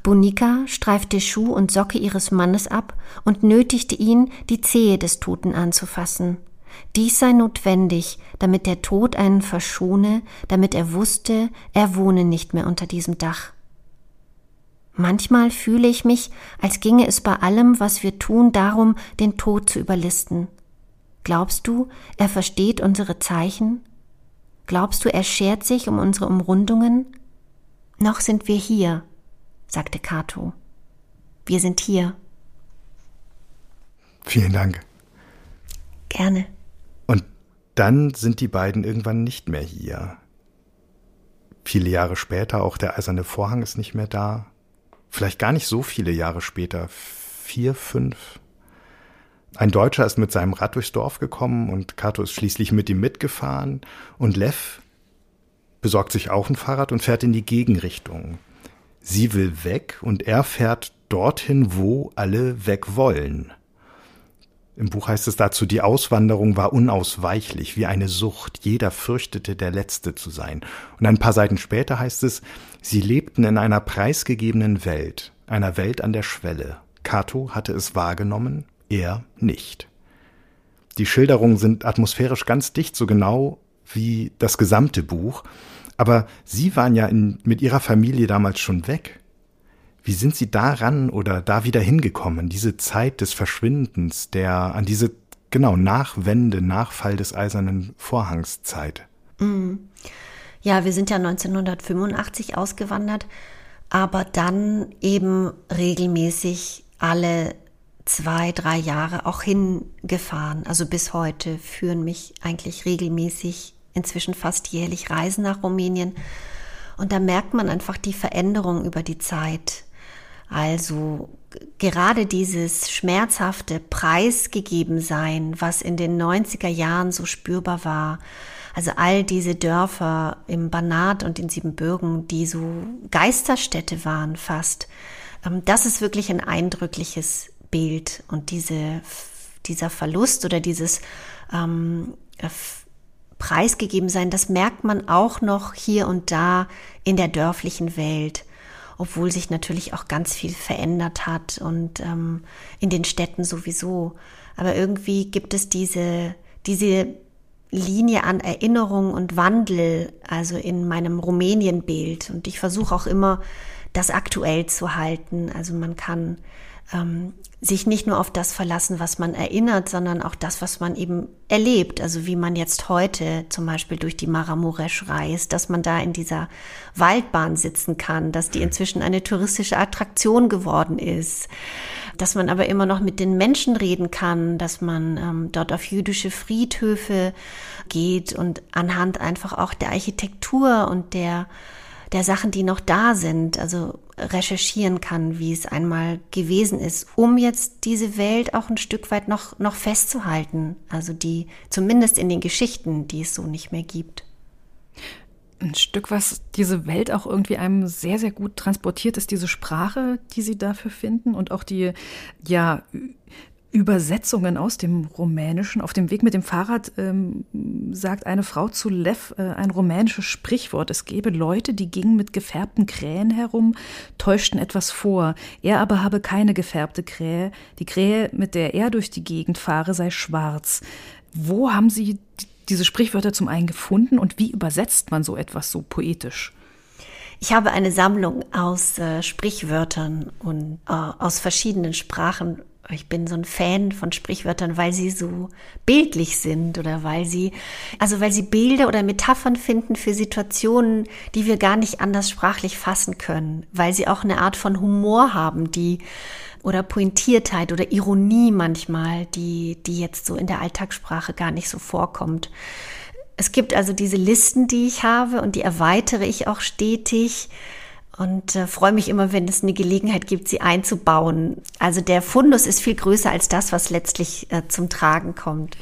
[SPEAKER 3] Bonika streifte Schuh und Socke ihres Mannes ab und nötigte ihn, die Zehe des Toten anzufassen. Dies sei notwendig, damit der Tod einen verschone, damit er wusste, er wohne nicht mehr unter diesem Dach. Manchmal fühle ich mich, als ginge es bei allem, was wir tun, darum, den Tod zu überlisten. Glaubst du, er versteht unsere Zeichen? Glaubst du, er schert sich um unsere Umrundungen? Noch sind wir hier, sagte Cato. Wir sind hier.
[SPEAKER 2] Vielen Dank.
[SPEAKER 3] Gerne.
[SPEAKER 2] Und dann sind die beiden irgendwann nicht mehr hier. Viele Jahre später, auch der eiserne Vorhang ist nicht mehr da. Vielleicht gar nicht so viele Jahre später, vier, fünf. Ein Deutscher ist mit seinem Rad durchs Dorf gekommen und Kato ist schließlich mit ihm mitgefahren und Lev besorgt sich auch ein Fahrrad und fährt in die Gegenrichtung. Sie will weg und er fährt dorthin, wo alle weg wollen. Im Buch heißt es dazu, die Auswanderung war unausweichlich, wie eine Sucht. Jeder fürchtete, der Letzte zu sein. Und ein paar Seiten später heißt es, sie lebten in einer preisgegebenen Welt, einer Welt an der Schwelle. Cato hatte es wahrgenommen, er nicht. Die Schilderungen sind atmosphärisch ganz dicht, so genau wie das gesamte Buch. Aber Sie waren ja in, mit Ihrer Familie damals schon weg. Wie sind Sie daran oder da wieder hingekommen, diese Zeit des Verschwindens, der an diese genau Nachwende, Nachfall des eisernen Vorhangs Zeit?
[SPEAKER 3] Mm. Ja, wir sind ja 1985 ausgewandert, aber dann eben regelmäßig alle zwei, drei Jahre auch hingefahren. Also bis heute führen mich eigentlich regelmäßig, inzwischen fast jährlich Reisen nach Rumänien. Und da merkt man einfach die Veränderung über die Zeit. Also gerade dieses schmerzhafte Preisgegebensein, was in den 90er Jahren so spürbar war, also all diese Dörfer im Banat und in Siebenbürgen, die so Geisterstädte waren fast, ähm, das ist wirklich ein eindrückliches Bild und diese, dieser Verlust oder dieses ähm, Preisgegeben sein, das merkt man auch noch hier und da in der dörflichen Welt obwohl sich natürlich auch ganz viel verändert hat und ähm, in den Städten sowieso. Aber irgendwie gibt es diese, diese Linie an Erinnerung und Wandel, also in meinem Rumänienbild. Und ich versuche auch immer, das aktuell zu halten. Also man kann ähm, sich nicht nur auf das verlassen, was man erinnert, sondern auch das, was man eben erlebt. Also wie man jetzt heute zum Beispiel durch die Maramuresch reist, dass man da in dieser Waldbahn sitzen kann, dass die inzwischen eine touristische Attraktion geworden ist, dass man aber immer noch mit den Menschen reden kann, dass man ähm, dort auf jüdische Friedhöfe geht und anhand einfach auch der Architektur und der der Sachen, die noch da sind, also recherchieren kann, wie es einmal gewesen ist, um jetzt diese Welt auch ein Stück weit noch, noch festzuhalten. Also die, zumindest in den Geschichten, die es so nicht mehr gibt.
[SPEAKER 1] Ein Stück, was diese Welt auch irgendwie einem sehr, sehr gut transportiert, ist diese Sprache, die Sie dafür finden und auch die, ja, Übersetzungen aus dem Rumänischen. Auf dem Weg mit dem Fahrrad ähm, sagt eine Frau zu Lev äh, ein rumänisches Sprichwort. Es gebe Leute, die gingen mit gefärbten Krähen herum, täuschten etwas vor. Er aber habe keine gefärbte Krähe. Die Krähe, mit der er durch die Gegend fahre, sei schwarz. Wo haben Sie diese Sprichwörter zum einen gefunden und wie übersetzt man so etwas so poetisch?
[SPEAKER 3] Ich habe eine Sammlung aus äh, Sprichwörtern und äh, aus verschiedenen Sprachen ich bin so ein Fan von Sprichwörtern, weil sie so bildlich sind oder weil sie, also weil sie Bilder oder Metaphern finden für Situationen, die wir gar nicht anders sprachlich fassen können, weil sie auch eine Art von Humor haben, die oder Pointiertheit oder Ironie manchmal, die, die jetzt so in der Alltagssprache gar nicht so vorkommt. Es gibt also diese Listen, die ich habe und die erweitere ich auch stetig und äh, freue mich immer, wenn es eine Gelegenheit gibt, sie einzubauen. Also der Fundus ist viel größer als das, was letztlich äh, zum Tragen kommt.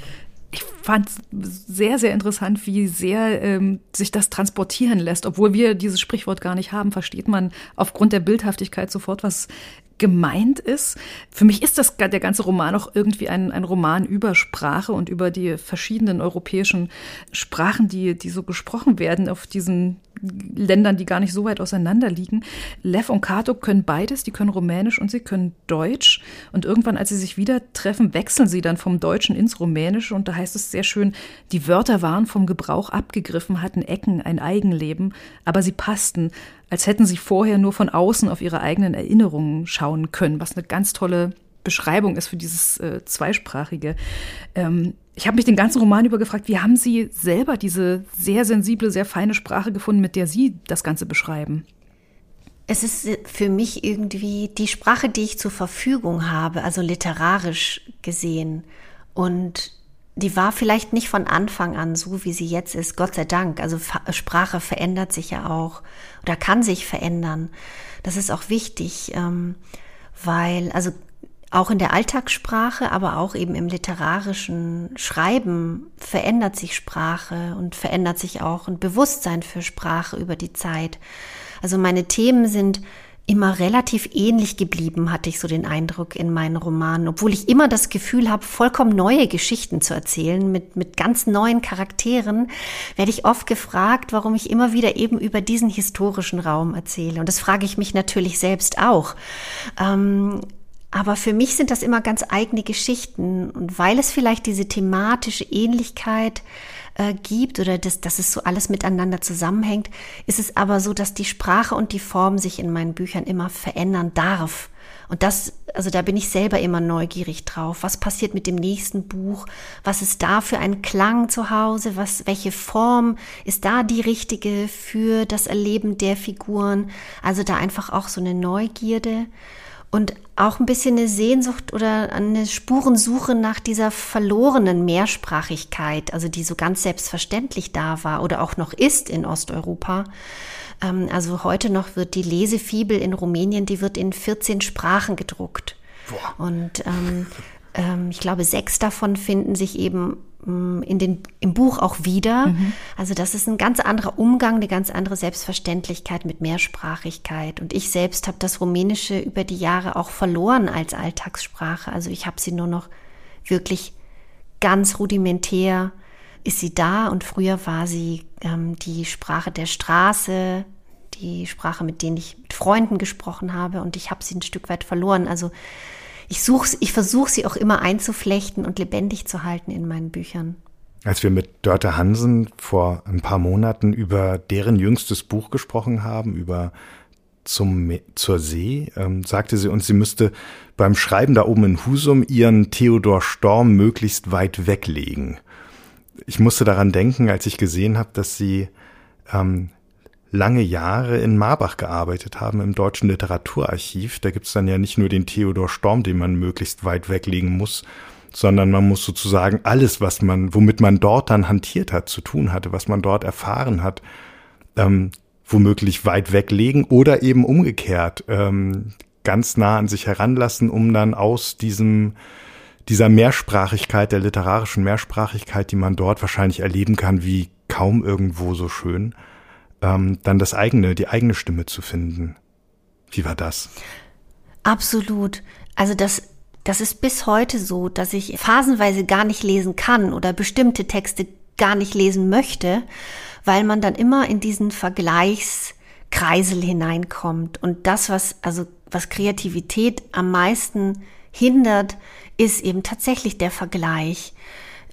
[SPEAKER 1] Ich fand sehr, sehr interessant, wie sehr ähm, sich das transportieren lässt. Obwohl wir dieses Sprichwort gar nicht haben, versteht man aufgrund der Bildhaftigkeit sofort, was gemeint ist. Für mich ist das der ganze Roman auch irgendwie ein, ein Roman über Sprache und über die verschiedenen europäischen Sprachen, die, die so gesprochen werden auf diesen Ländern, die gar nicht so weit auseinander liegen. Lev und Kato können beides, die können Rumänisch und sie können Deutsch. Und irgendwann, als sie sich wieder treffen, wechseln sie dann vom Deutschen ins Rumänische und da heißt es sehr schön, die Wörter waren vom Gebrauch abgegriffen, hatten Ecken, ein Eigenleben, aber sie passten, als hätten sie vorher nur von außen auf ihre eigenen Erinnerungen schauen können, was eine ganz tolle Beschreibung ist für dieses äh, Zweisprachige. Ähm, ich habe mich den ganzen Roman über gefragt, wie haben Sie selber diese sehr sensible, sehr feine Sprache gefunden, mit der Sie das Ganze beschreiben?
[SPEAKER 3] Es ist für mich irgendwie die Sprache, die ich zur Verfügung habe, also literarisch gesehen. Und die war vielleicht nicht von Anfang an so, wie sie jetzt ist, Gott sei Dank. Also Sprache verändert sich ja auch oder kann sich verändern. Das ist auch wichtig, ähm, weil, also auch in der Alltagssprache, aber auch eben im literarischen Schreiben verändert sich Sprache und verändert sich auch ein Bewusstsein für Sprache über die Zeit. Also meine Themen sind immer relativ ähnlich geblieben, hatte ich so den Eindruck in meinen Romanen, obwohl ich immer das Gefühl habe, vollkommen neue Geschichten zu erzählen mit, mit ganz neuen Charakteren, werde ich oft gefragt, warum ich immer wieder eben über diesen historischen Raum erzähle. Und das frage ich mich natürlich selbst auch. Ähm, aber für mich sind das immer ganz eigene Geschichten. Und weil es vielleicht diese thematische Ähnlichkeit äh, gibt oder das, dass es so alles miteinander zusammenhängt, ist es aber so, dass die Sprache und die Form sich in meinen Büchern immer verändern darf. Und das, also da bin ich selber immer neugierig drauf. Was passiert mit dem nächsten Buch? Was ist da für ein Klang zu Hause? Was, welche Form ist da die richtige für das Erleben der Figuren? Also da einfach auch so eine Neugierde und auch ein bisschen eine Sehnsucht oder eine Spurensuche nach dieser verlorenen Mehrsprachigkeit, also die so ganz selbstverständlich da war oder auch noch ist in Osteuropa. Ähm, also heute noch wird die Lesefibel in Rumänien, die wird in 14 Sprachen gedruckt. Boah. Und ähm, ähm, ich glaube, sechs davon finden sich eben in den, im Buch auch wieder. Mhm. Also das ist ein ganz anderer Umgang, eine ganz andere Selbstverständlichkeit mit Mehrsprachigkeit. Und ich selbst habe das Rumänische über die Jahre auch verloren als Alltagssprache. Also ich habe sie nur noch wirklich ganz rudimentär ist sie da und früher war sie ähm, die Sprache der Straße, die Sprache, mit denen ich mit Freunden gesprochen habe und ich habe sie ein Stück weit verloren. Also ich suche, ich versuche sie auch immer einzuflechten und lebendig zu halten in meinen Büchern.
[SPEAKER 2] Als wir mit Dörte Hansen vor ein paar Monaten über deren jüngstes Buch gesprochen haben, über zum, zur See, ähm, sagte sie uns, sie müsste beim Schreiben da oben in Husum ihren Theodor Storm möglichst weit weglegen. Ich musste daran denken, als ich gesehen habe, dass sie ähm, lange Jahre in Marbach gearbeitet haben im Deutschen Literaturarchiv. Da gibt's dann ja nicht nur den Theodor Storm, den man möglichst weit weglegen muss, sondern man muss sozusagen alles, was man, womit man dort dann hantiert hat, zu tun hatte, was man dort erfahren hat, ähm, womöglich weit weglegen oder eben umgekehrt ähm, ganz nah an sich heranlassen, um dann aus diesem dieser Mehrsprachigkeit, der literarischen Mehrsprachigkeit, die man dort wahrscheinlich erleben kann, wie kaum irgendwo so schön, ähm, dann das eigene, die eigene Stimme zu finden. Wie war das?
[SPEAKER 3] Absolut. Also das, das ist bis heute so, dass ich phasenweise gar nicht lesen kann oder bestimmte Texte gar nicht lesen möchte, weil man dann immer in diesen Vergleichskreisel hineinkommt. Und das, was, also, was Kreativität am meisten hindert, ist eben tatsächlich der Vergleich.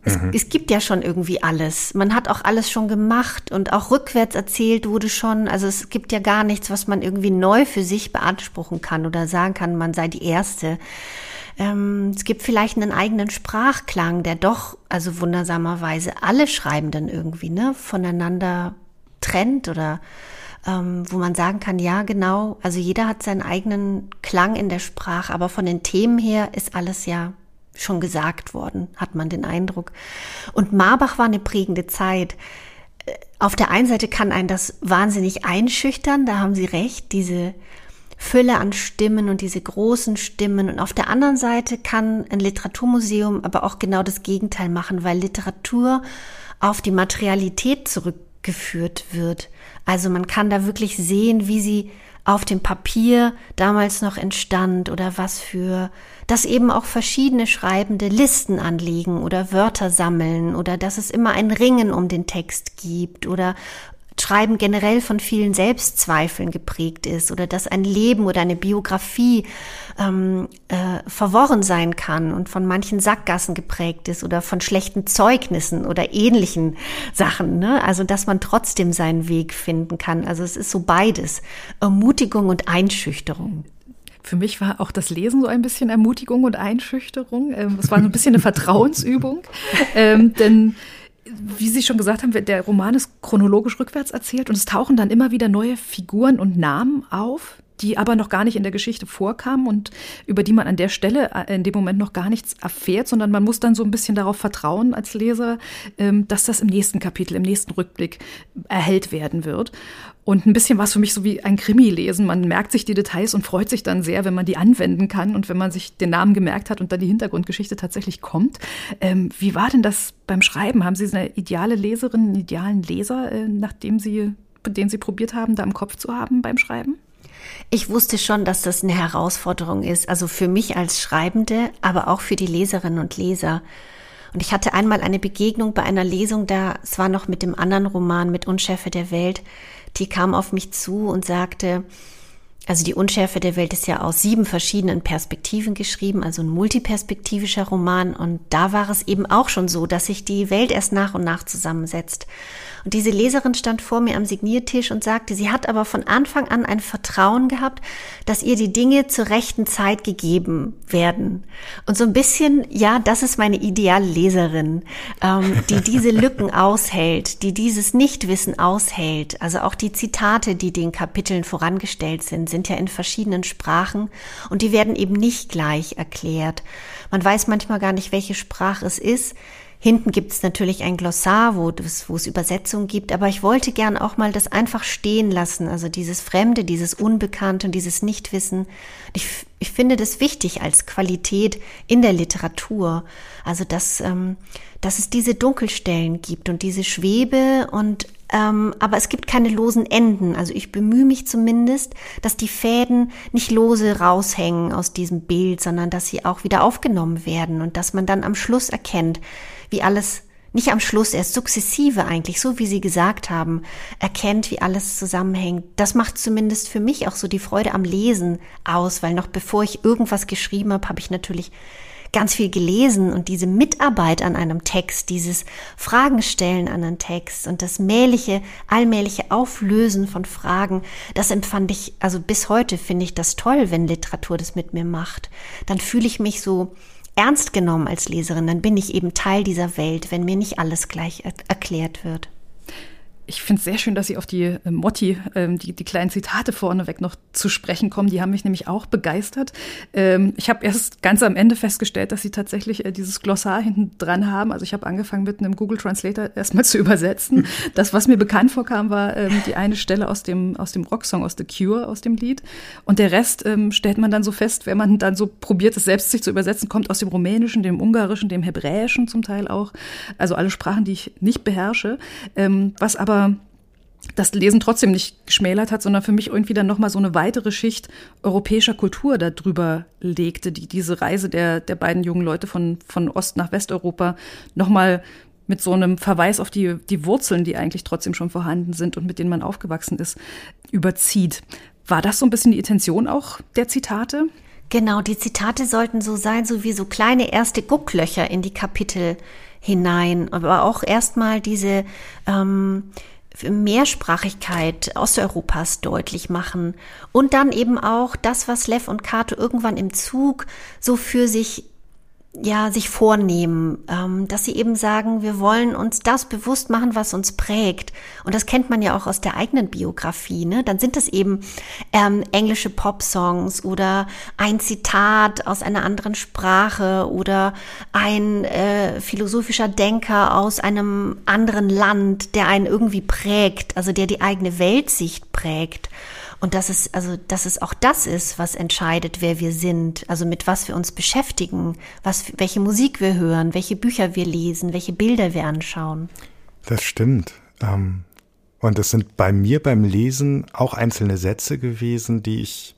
[SPEAKER 3] Es, mhm. es, gibt ja schon irgendwie alles. Man hat auch alles schon gemacht und auch rückwärts erzählt wurde schon. Also es gibt ja gar nichts, was man irgendwie neu für sich beanspruchen kann oder sagen kann, man sei die Erste. Ähm, es gibt vielleicht einen eigenen Sprachklang, der doch, also wundersamerweise alle Schreibenden irgendwie, ne, voneinander trennt oder ähm, wo man sagen kann, ja, genau, also jeder hat seinen eigenen Klang in der Sprache, aber von den Themen her ist alles ja schon gesagt worden, hat man den Eindruck. Und Marbach war eine prägende Zeit. Äh, auf der einen Seite kann einen das wahnsinnig einschüchtern, da haben Sie recht, diese Fülle an Stimmen und diese großen Stimmen. Und auf der anderen Seite kann ein Literaturmuseum aber auch genau das Gegenteil machen, weil Literatur auf die Materialität zurückgeführt wird. Also man kann da wirklich sehen, wie sie auf dem Papier damals noch entstand oder was für, dass eben auch verschiedene Schreibende Listen anlegen oder Wörter sammeln oder dass es immer ein Ringen um den Text gibt oder Schreiben generell von vielen Selbstzweifeln geprägt ist oder dass ein Leben oder eine Biografie ähm, äh, verworren sein kann und von manchen Sackgassen geprägt ist oder von schlechten Zeugnissen oder ähnlichen Sachen. Ne? Also dass man trotzdem seinen Weg finden kann. Also es ist so beides, Ermutigung und Einschüchterung.
[SPEAKER 1] Für mich war auch das Lesen so ein bisschen Ermutigung und Einschüchterung. Ähm, es war so ein bisschen eine Vertrauensübung, ähm, denn wie Sie schon gesagt haben, der Roman ist chronologisch rückwärts erzählt und es tauchen dann immer wieder neue Figuren und Namen auf, die aber noch gar nicht in der Geschichte vorkamen und über die man an der Stelle äh, in dem Moment noch gar nichts erfährt, sondern man muss dann so ein bisschen darauf vertrauen als Leser, ähm, dass das im nächsten Kapitel, im nächsten Rückblick erhellt werden wird. Und ein bisschen was für mich so wie ein Krimi lesen. Man merkt sich die Details und freut sich dann sehr, wenn man die anwenden kann und wenn man sich den Namen gemerkt hat und dann die Hintergrundgeschichte tatsächlich kommt. Ähm, wie war denn das beim Schreiben? Haben Sie eine ideale Leserin, einen idealen Leser, äh, nachdem Sie, den Sie probiert haben, da im Kopf zu haben beim Schreiben?
[SPEAKER 3] Ich wusste schon, dass das eine Herausforderung ist, also für mich als Schreibende, aber auch für die Leserinnen und Leser. Und ich hatte einmal eine Begegnung bei einer Lesung, da. Es war noch mit dem anderen Roman mit Unschärfe der Welt. Die kam auf mich zu und sagte, also die Unschärfe der Welt ist ja aus sieben verschiedenen Perspektiven geschrieben, also ein multiperspektivischer Roman. Und da war es eben auch schon so, dass sich die Welt erst nach und nach zusammensetzt. Und diese Leserin stand vor mir am Signiertisch und sagte, sie hat aber von Anfang an ein Vertrauen gehabt, dass ihr die Dinge zur rechten Zeit gegeben werden. Und so ein bisschen, ja, das ist meine ideale Leserin, ähm, die diese Lücken aushält, die dieses Nichtwissen aushält. Also auch die Zitate, die den Kapiteln vorangestellt sind, sind ja in verschiedenen Sprachen und die werden eben nicht gleich erklärt. Man weiß manchmal gar nicht, welche Sprache es ist. Hinten gibt es natürlich ein Glossar, wo, wo es Übersetzungen gibt, aber ich wollte gern auch mal das einfach stehen lassen, also dieses Fremde, dieses Unbekannte und dieses Nichtwissen. Ich, ich finde das wichtig als Qualität in der Literatur, also dass, ähm, dass es diese Dunkelstellen gibt und diese Schwebe und ähm, aber es gibt keine losen Enden. Also ich bemühe mich zumindest, dass die Fäden nicht lose raushängen aus diesem Bild, sondern dass sie auch wieder aufgenommen werden und dass man dann am Schluss erkennt, wie alles nicht am Schluss, erst sukzessive eigentlich, so wie Sie gesagt haben, erkennt, wie alles zusammenhängt. Das macht zumindest für mich auch so die Freude am Lesen aus, weil noch bevor ich irgendwas geschrieben habe, habe ich natürlich ganz viel gelesen und diese Mitarbeit an einem Text, dieses Fragen stellen an einen Text und das mähliche, allmähliche Auflösen von Fragen, das empfand ich, also bis heute finde ich das toll, wenn Literatur das mit mir macht. Dann fühle ich mich so ernst genommen als Leserin, dann bin ich eben Teil dieser Welt, wenn mir nicht alles gleich erklärt wird
[SPEAKER 1] ich finde es sehr schön, dass Sie auf die äh, Motti, ähm, die, die kleinen Zitate vorneweg noch zu sprechen kommen. Die haben mich nämlich auch begeistert. Ähm, ich habe erst ganz am Ende festgestellt, dass Sie tatsächlich äh, dieses Glossar hinten dran haben. Also ich habe angefangen mit einem Google Translator erstmal zu übersetzen. Das, was mir bekannt vorkam, war ähm, die eine Stelle aus dem, aus dem Rocksong, aus The Cure, aus dem Lied. Und der Rest ähm, stellt man dann so fest, wenn man dann so probiert, es selbst sich zu übersetzen, kommt aus dem Rumänischen, dem Ungarischen, dem Hebräischen zum Teil auch. Also alle Sprachen, die ich nicht beherrsche. Ähm, was aber aber das Lesen trotzdem nicht geschmälert hat, sondern für mich irgendwie dann nochmal so eine weitere Schicht europäischer Kultur darüber legte, die diese Reise der, der beiden jungen Leute von, von Ost nach Westeuropa nochmal mit so einem Verweis auf die, die Wurzeln, die eigentlich trotzdem schon vorhanden sind und mit denen man aufgewachsen ist, überzieht. War das so ein bisschen die Intention auch der Zitate?
[SPEAKER 3] Genau, die Zitate sollten so sein, so wie so kleine erste Gucklöcher in die Kapitel hinein, aber auch erstmal diese ähm, Mehrsprachigkeit Osteuropas deutlich machen. Und dann eben auch das, was Lev und Kato irgendwann im Zug so für sich ja, sich vornehmen, ähm, dass sie eben sagen, wir wollen uns das bewusst machen, was uns prägt. Und das kennt man ja auch aus der eigenen Biografie. Ne? Dann sind das eben ähm, englische Pop-Songs oder ein Zitat aus einer anderen Sprache oder ein äh, philosophischer Denker aus einem anderen Land, der einen irgendwie prägt, also der die eigene Weltsicht prägt. Und dass es, also, dass es auch das ist, was entscheidet, wer wir sind, also mit was wir uns beschäftigen, was, welche Musik wir hören, welche Bücher wir lesen, welche Bilder wir anschauen.
[SPEAKER 2] Das stimmt. Ähm, und es sind bei mir beim Lesen auch einzelne Sätze gewesen, die ich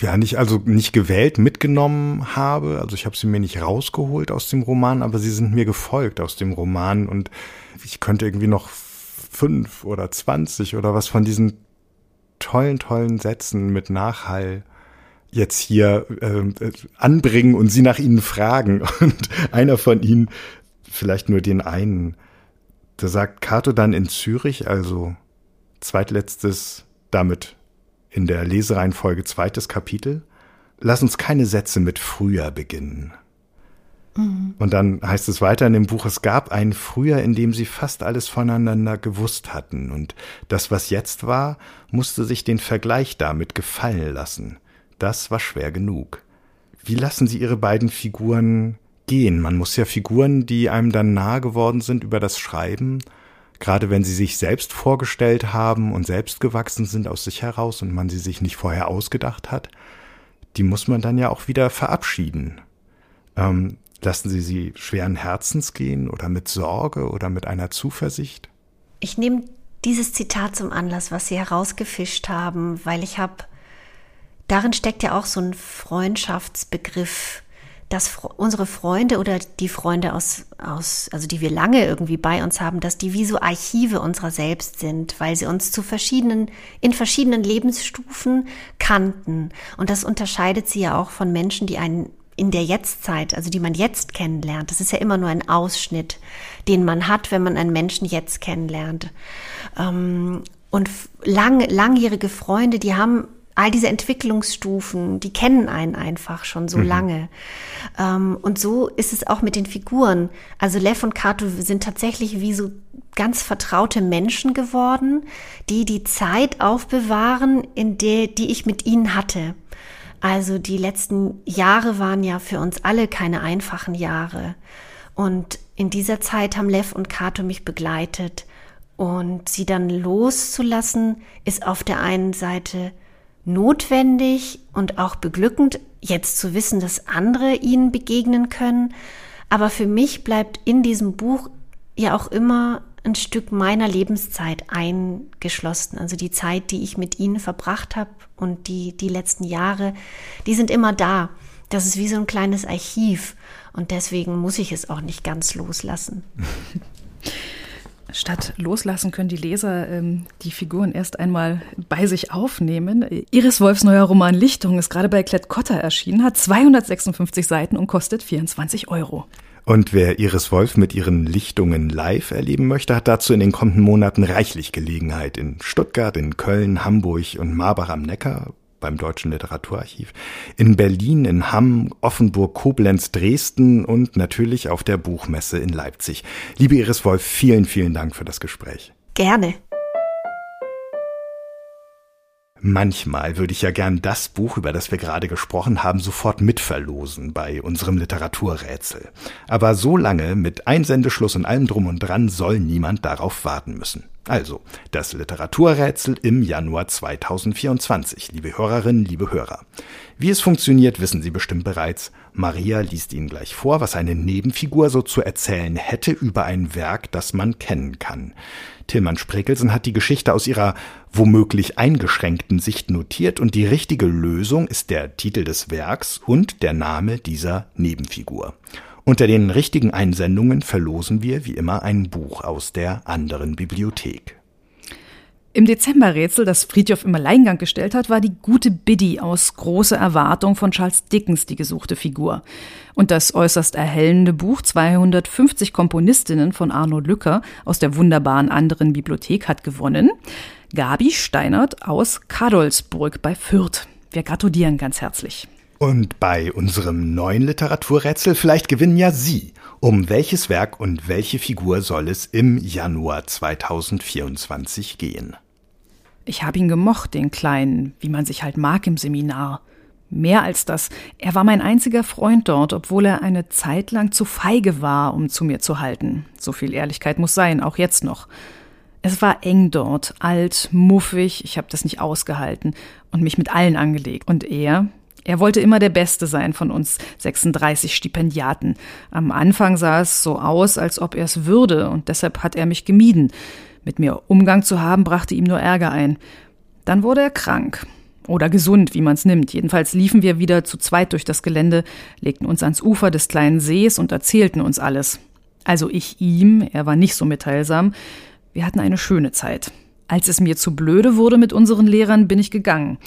[SPEAKER 2] ja nicht also nicht gewählt mitgenommen habe. Also ich habe sie mir nicht rausgeholt aus dem Roman, aber sie sind mir gefolgt aus dem Roman und ich könnte irgendwie noch fünf oder zwanzig oder was von diesen tollen, tollen Sätzen mit Nachhall jetzt hier äh, anbringen und sie nach ihnen fragen. Und einer von ihnen, vielleicht nur den einen, da sagt Cato dann in Zürich, also zweitletztes, damit in der Lesereihenfolge zweites Kapitel, lass uns keine Sätze mit früher beginnen. Mhm. Und dann heißt es weiter in dem Buch, es gab ein Früher, in dem sie fast alles voneinander gewusst hatten. Und das, was jetzt war, musste sich den Vergleich damit gefallen lassen. Das war schwer genug. Wie lassen Sie Ihre beiden Figuren gehen? Man muss ja Figuren, die einem dann nahe geworden sind über das Schreiben, gerade wenn sie sich selbst vorgestellt haben und selbst gewachsen sind aus sich heraus und man sie sich nicht vorher ausgedacht hat, die muss man dann ja auch wieder verabschieden. Ähm, lassen Sie sie schweren Herzens gehen oder mit Sorge oder mit einer Zuversicht?
[SPEAKER 3] Ich nehme dieses Zitat zum Anlass, was Sie herausgefischt haben, weil ich habe darin steckt ja auch so ein Freundschaftsbegriff, dass unsere Freunde oder die Freunde aus, aus, also die wir lange irgendwie bei uns haben, dass die wie so Archive unserer selbst sind, weil sie uns zu verschiedenen, in verschiedenen Lebensstufen kannten. Und das unterscheidet sie ja auch von Menschen, die einen in der Jetztzeit, also die man jetzt kennenlernt. Das ist ja immer nur ein Ausschnitt, den man hat, wenn man einen Menschen jetzt kennenlernt. Ähm, und lang, langjährige Freunde, die haben all diese Entwicklungsstufen, die kennen einen einfach schon so mhm. lange. Ähm, und so ist es auch mit den Figuren. Also Lev und Kato sind tatsächlich wie so ganz vertraute Menschen geworden, die die Zeit aufbewahren, in der, die ich mit ihnen hatte. Also die letzten Jahre waren ja für uns alle keine einfachen Jahre. Und in dieser Zeit haben Lev und Kato mich begleitet. Und sie dann loszulassen, ist auf der einen Seite notwendig und auch beglückend, jetzt zu wissen, dass andere ihnen begegnen können. Aber für mich bleibt in diesem Buch ja auch immer ein Stück meiner Lebenszeit eingeschlossen. Also die Zeit, die ich mit ihnen verbracht habe und die, die letzten Jahre, die sind immer da. Das ist wie so ein kleines Archiv und deswegen muss ich es auch nicht ganz loslassen.
[SPEAKER 1] Statt loslassen können die Leser ähm, die Figuren erst einmal bei sich aufnehmen. Iris Wolfs neuer Roman Lichtung ist gerade bei Klett Cotta erschienen, hat 256 Seiten und kostet 24 Euro.
[SPEAKER 2] Und wer Iris Wolf mit ihren Lichtungen live erleben möchte, hat dazu in den kommenden Monaten reichlich Gelegenheit in Stuttgart, in Köln, Hamburg und Marbach am Neckar beim Deutschen Literaturarchiv, in Berlin, in Hamm, Offenburg, Koblenz, Dresden und natürlich auf der Buchmesse in Leipzig. Liebe Iris Wolf, vielen, vielen Dank für das Gespräch.
[SPEAKER 3] Gerne.
[SPEAKER 2] Manchmal würde ich ja gern das Buch, über das wir gerade gesprochen haben, sofort mitverlosen bei unserem Literaturrätsel. Aber so lange mit Einsendeschluss und allem drum und dran soll niemand darauf warten müssen. Also, das Literaturrätsel im Januar 2024, liebe Hörerinnen, liebe Hörer. Wie es funktioniert, wissen Sie bestimmt bereits. Maria liest Ihnen gleich vor, was eine Nebenfigur so zu erzählen hätte über ein Werk, das man kennen kann. Tillmann Spreckelsen hat die Geschichte aus ihrer womöglich eingeschränkten Sicht notiert und die richtige Lösung ist der Titel des Werks und der Name dieser Nebenfigur. Unter den richtigen Einsendungen verlosen wir wie immer ein Buch aus der anderen Bibliothek.
[SPEAKER 1] Im Dezemberrätsel, das Friedhof im Alleingang gestellt hat, war die gute Biddy aus Große Erwartung von Charles Dickens die gesuchte Figur. Und das äußerst erhellende Buch 250 Komponistinnen von Arno Lücker aus der wunderbaren anderen Bibliothek hat gewonnen. Gabi Steinert aus Kadolsburg bei Fürth. Wir gratulieren ganz herzlich.
[SPEAKER 2] Und bei unserem neuen Literaturrätsel vielleicht gewinnen ja Sie. Um welches Werk und welche Figur soll es im Januar 2024 gehen?
[SPEAKER 1] Ich habe ihn gemocht, den Kleinen, wie man sich halt mag im Seminar. Mehr als das, er war mein einziger Freund dort, obwohl er eine Zeit lang zu feige war, um zu mir zu halten. So viel Ehrlichkeit muss sein, auch jetzt noch. Es war eng dort, alt, muffig, ich habe das nicht ausgehalten und mich mit allen angelegt. Und er, er wollte immer der Beste sein von uns 36 Stipendiaten. Am Anfang sah es so aus, als ob er es würde, und deshalb hat er mich gemieden. Mit mir Umgang zu haben, brachte ihm nur Ärger ein. Dann wurde er krank. Oder gesund, wie man es nimmt. Jedenfalls liefen wir wieder zu zweit durch das Gelände, legten uns ans Ufer des kleinen Sees und erzählten uns alles. Also ich ihm, er war nicht so mitteilsam, Wir hatten eine schöne Zeit. Als es mir zu blöde wurde mit unseren Lehrern, bin ich gegangen.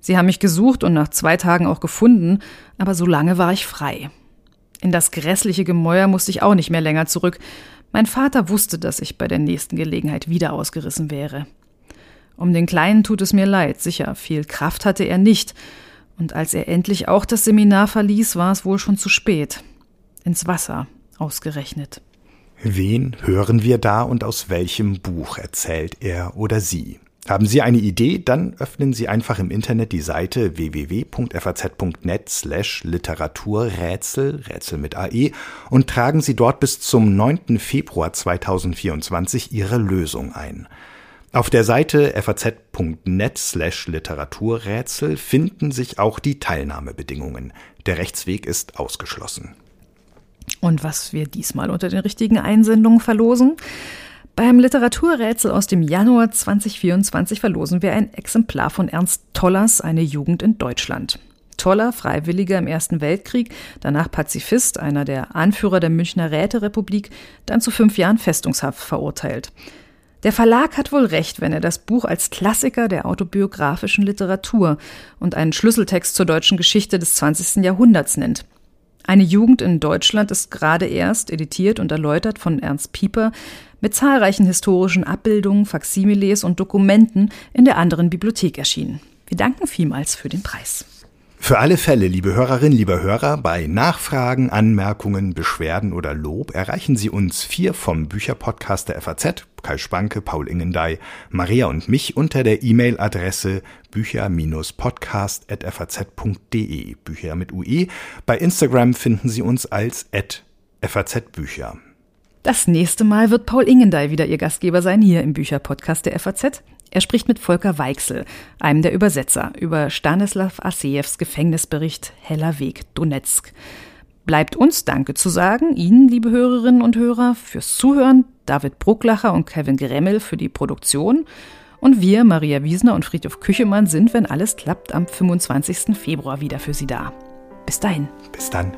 [SPEAKER 1] Sie haben mich gesucht und nach zwei Tagen auch gefunden, aber so lange war ich frei. In das grässliche Gemäuer musste ich auch nicht mehr länger zurück. Mein Vater wusste, dass ich bei der nächsten Gelegenheit wieder ausgerissen wäre. Um den Kleinen tut es mir leid, sicher, viel Kraft hatte er nicht, und als er endlich auch das Seminar verließ, war es wohl schon zu spät. Ins Wasser, ausgerechnet.
[SPEAKER 2] Wen hören wir da und aus welchem Buch erzählt er oder sie? Haben Sie eine Idee? Dann öffnen Sie einfach im Internet die Seite www.faz.net slash Literaturrätsel, Rätsel mit AE, und tragen Sie dort bis zum 9. Februar 2024 Ihre Lösung ein. Auf der Seite faz.net slash Literaturrätsel finden sich auch die Teilnahmebedingungen. Der Rechtsweg ist ausgeschlossen.
[SPEAKER 1] Und was wir diesmal unter den richtigen Einsendungen verlosen? Beim Literaturrätsel aus dem Januar 2024 verlosen wir ein Exemplar von Ernst Tollers Eine Jugend in Deutschland. Toller, Freiwilliger im Ersten Weltkrieg, danach Pazifist, einer der Anführer der Münchner Räterepublik, dann zu fünf Jahren Festungshaft verurteilt. Der Verlag hat wohl recht, wenn er das Buch als Klassiker der autobiografischen Literatur und einen Schlüsseltext zur deutschen Geschichte des 20. Jahrhunderts nennt. Eine Jugend in Deutschland ist gerade erst editiert und erläutert von Ernst Pieper mit zahlreichen historischen Abbildungen, Faksimiles und Dokumenten in der anderen Bibliothek erschienen. Wir danken vielmals für den Preis.
[SPEAKER 2] Für alle Fälle, liebe Hörerinnen, lieber Hörer, bei Nachfragen, Anmerkungen, Beschwerden oder Lob erreichen Sie uns vier vom Bücherpodcast der FAZ, Kai Spanke, Paul Ingendey, Maria und mich unter der E-Mail-Adresse bücher-podcast.faz.de, Bücher mit UE. Bei Instagram finden Sie uns als FAZ-Bücher.
[SPEAKER 1] Das nächste Mal wird Paul Ingendey wieder Ihr Gastgeber sein, hier im Bücherpodcast der FAZ. Er spricht mit Volker Weichsel, einem der Übersetzer, über Stanislav Asejews Gefängnisbericht Heller Weg Donetsk. Bleibt uns Danke zu sagen, Ihnen, liebe Hörerinnen und Hörer, fürs Zuhören, David Brucklacher und Kevin Gremmel für die Produktion und wir, Maria Wiesner und Friedhof Küchemann, sind, wenn alles klappt, am 25. Februar wieder für Sie da. Bis dahin.
[SPEAKER 2] Bis dann.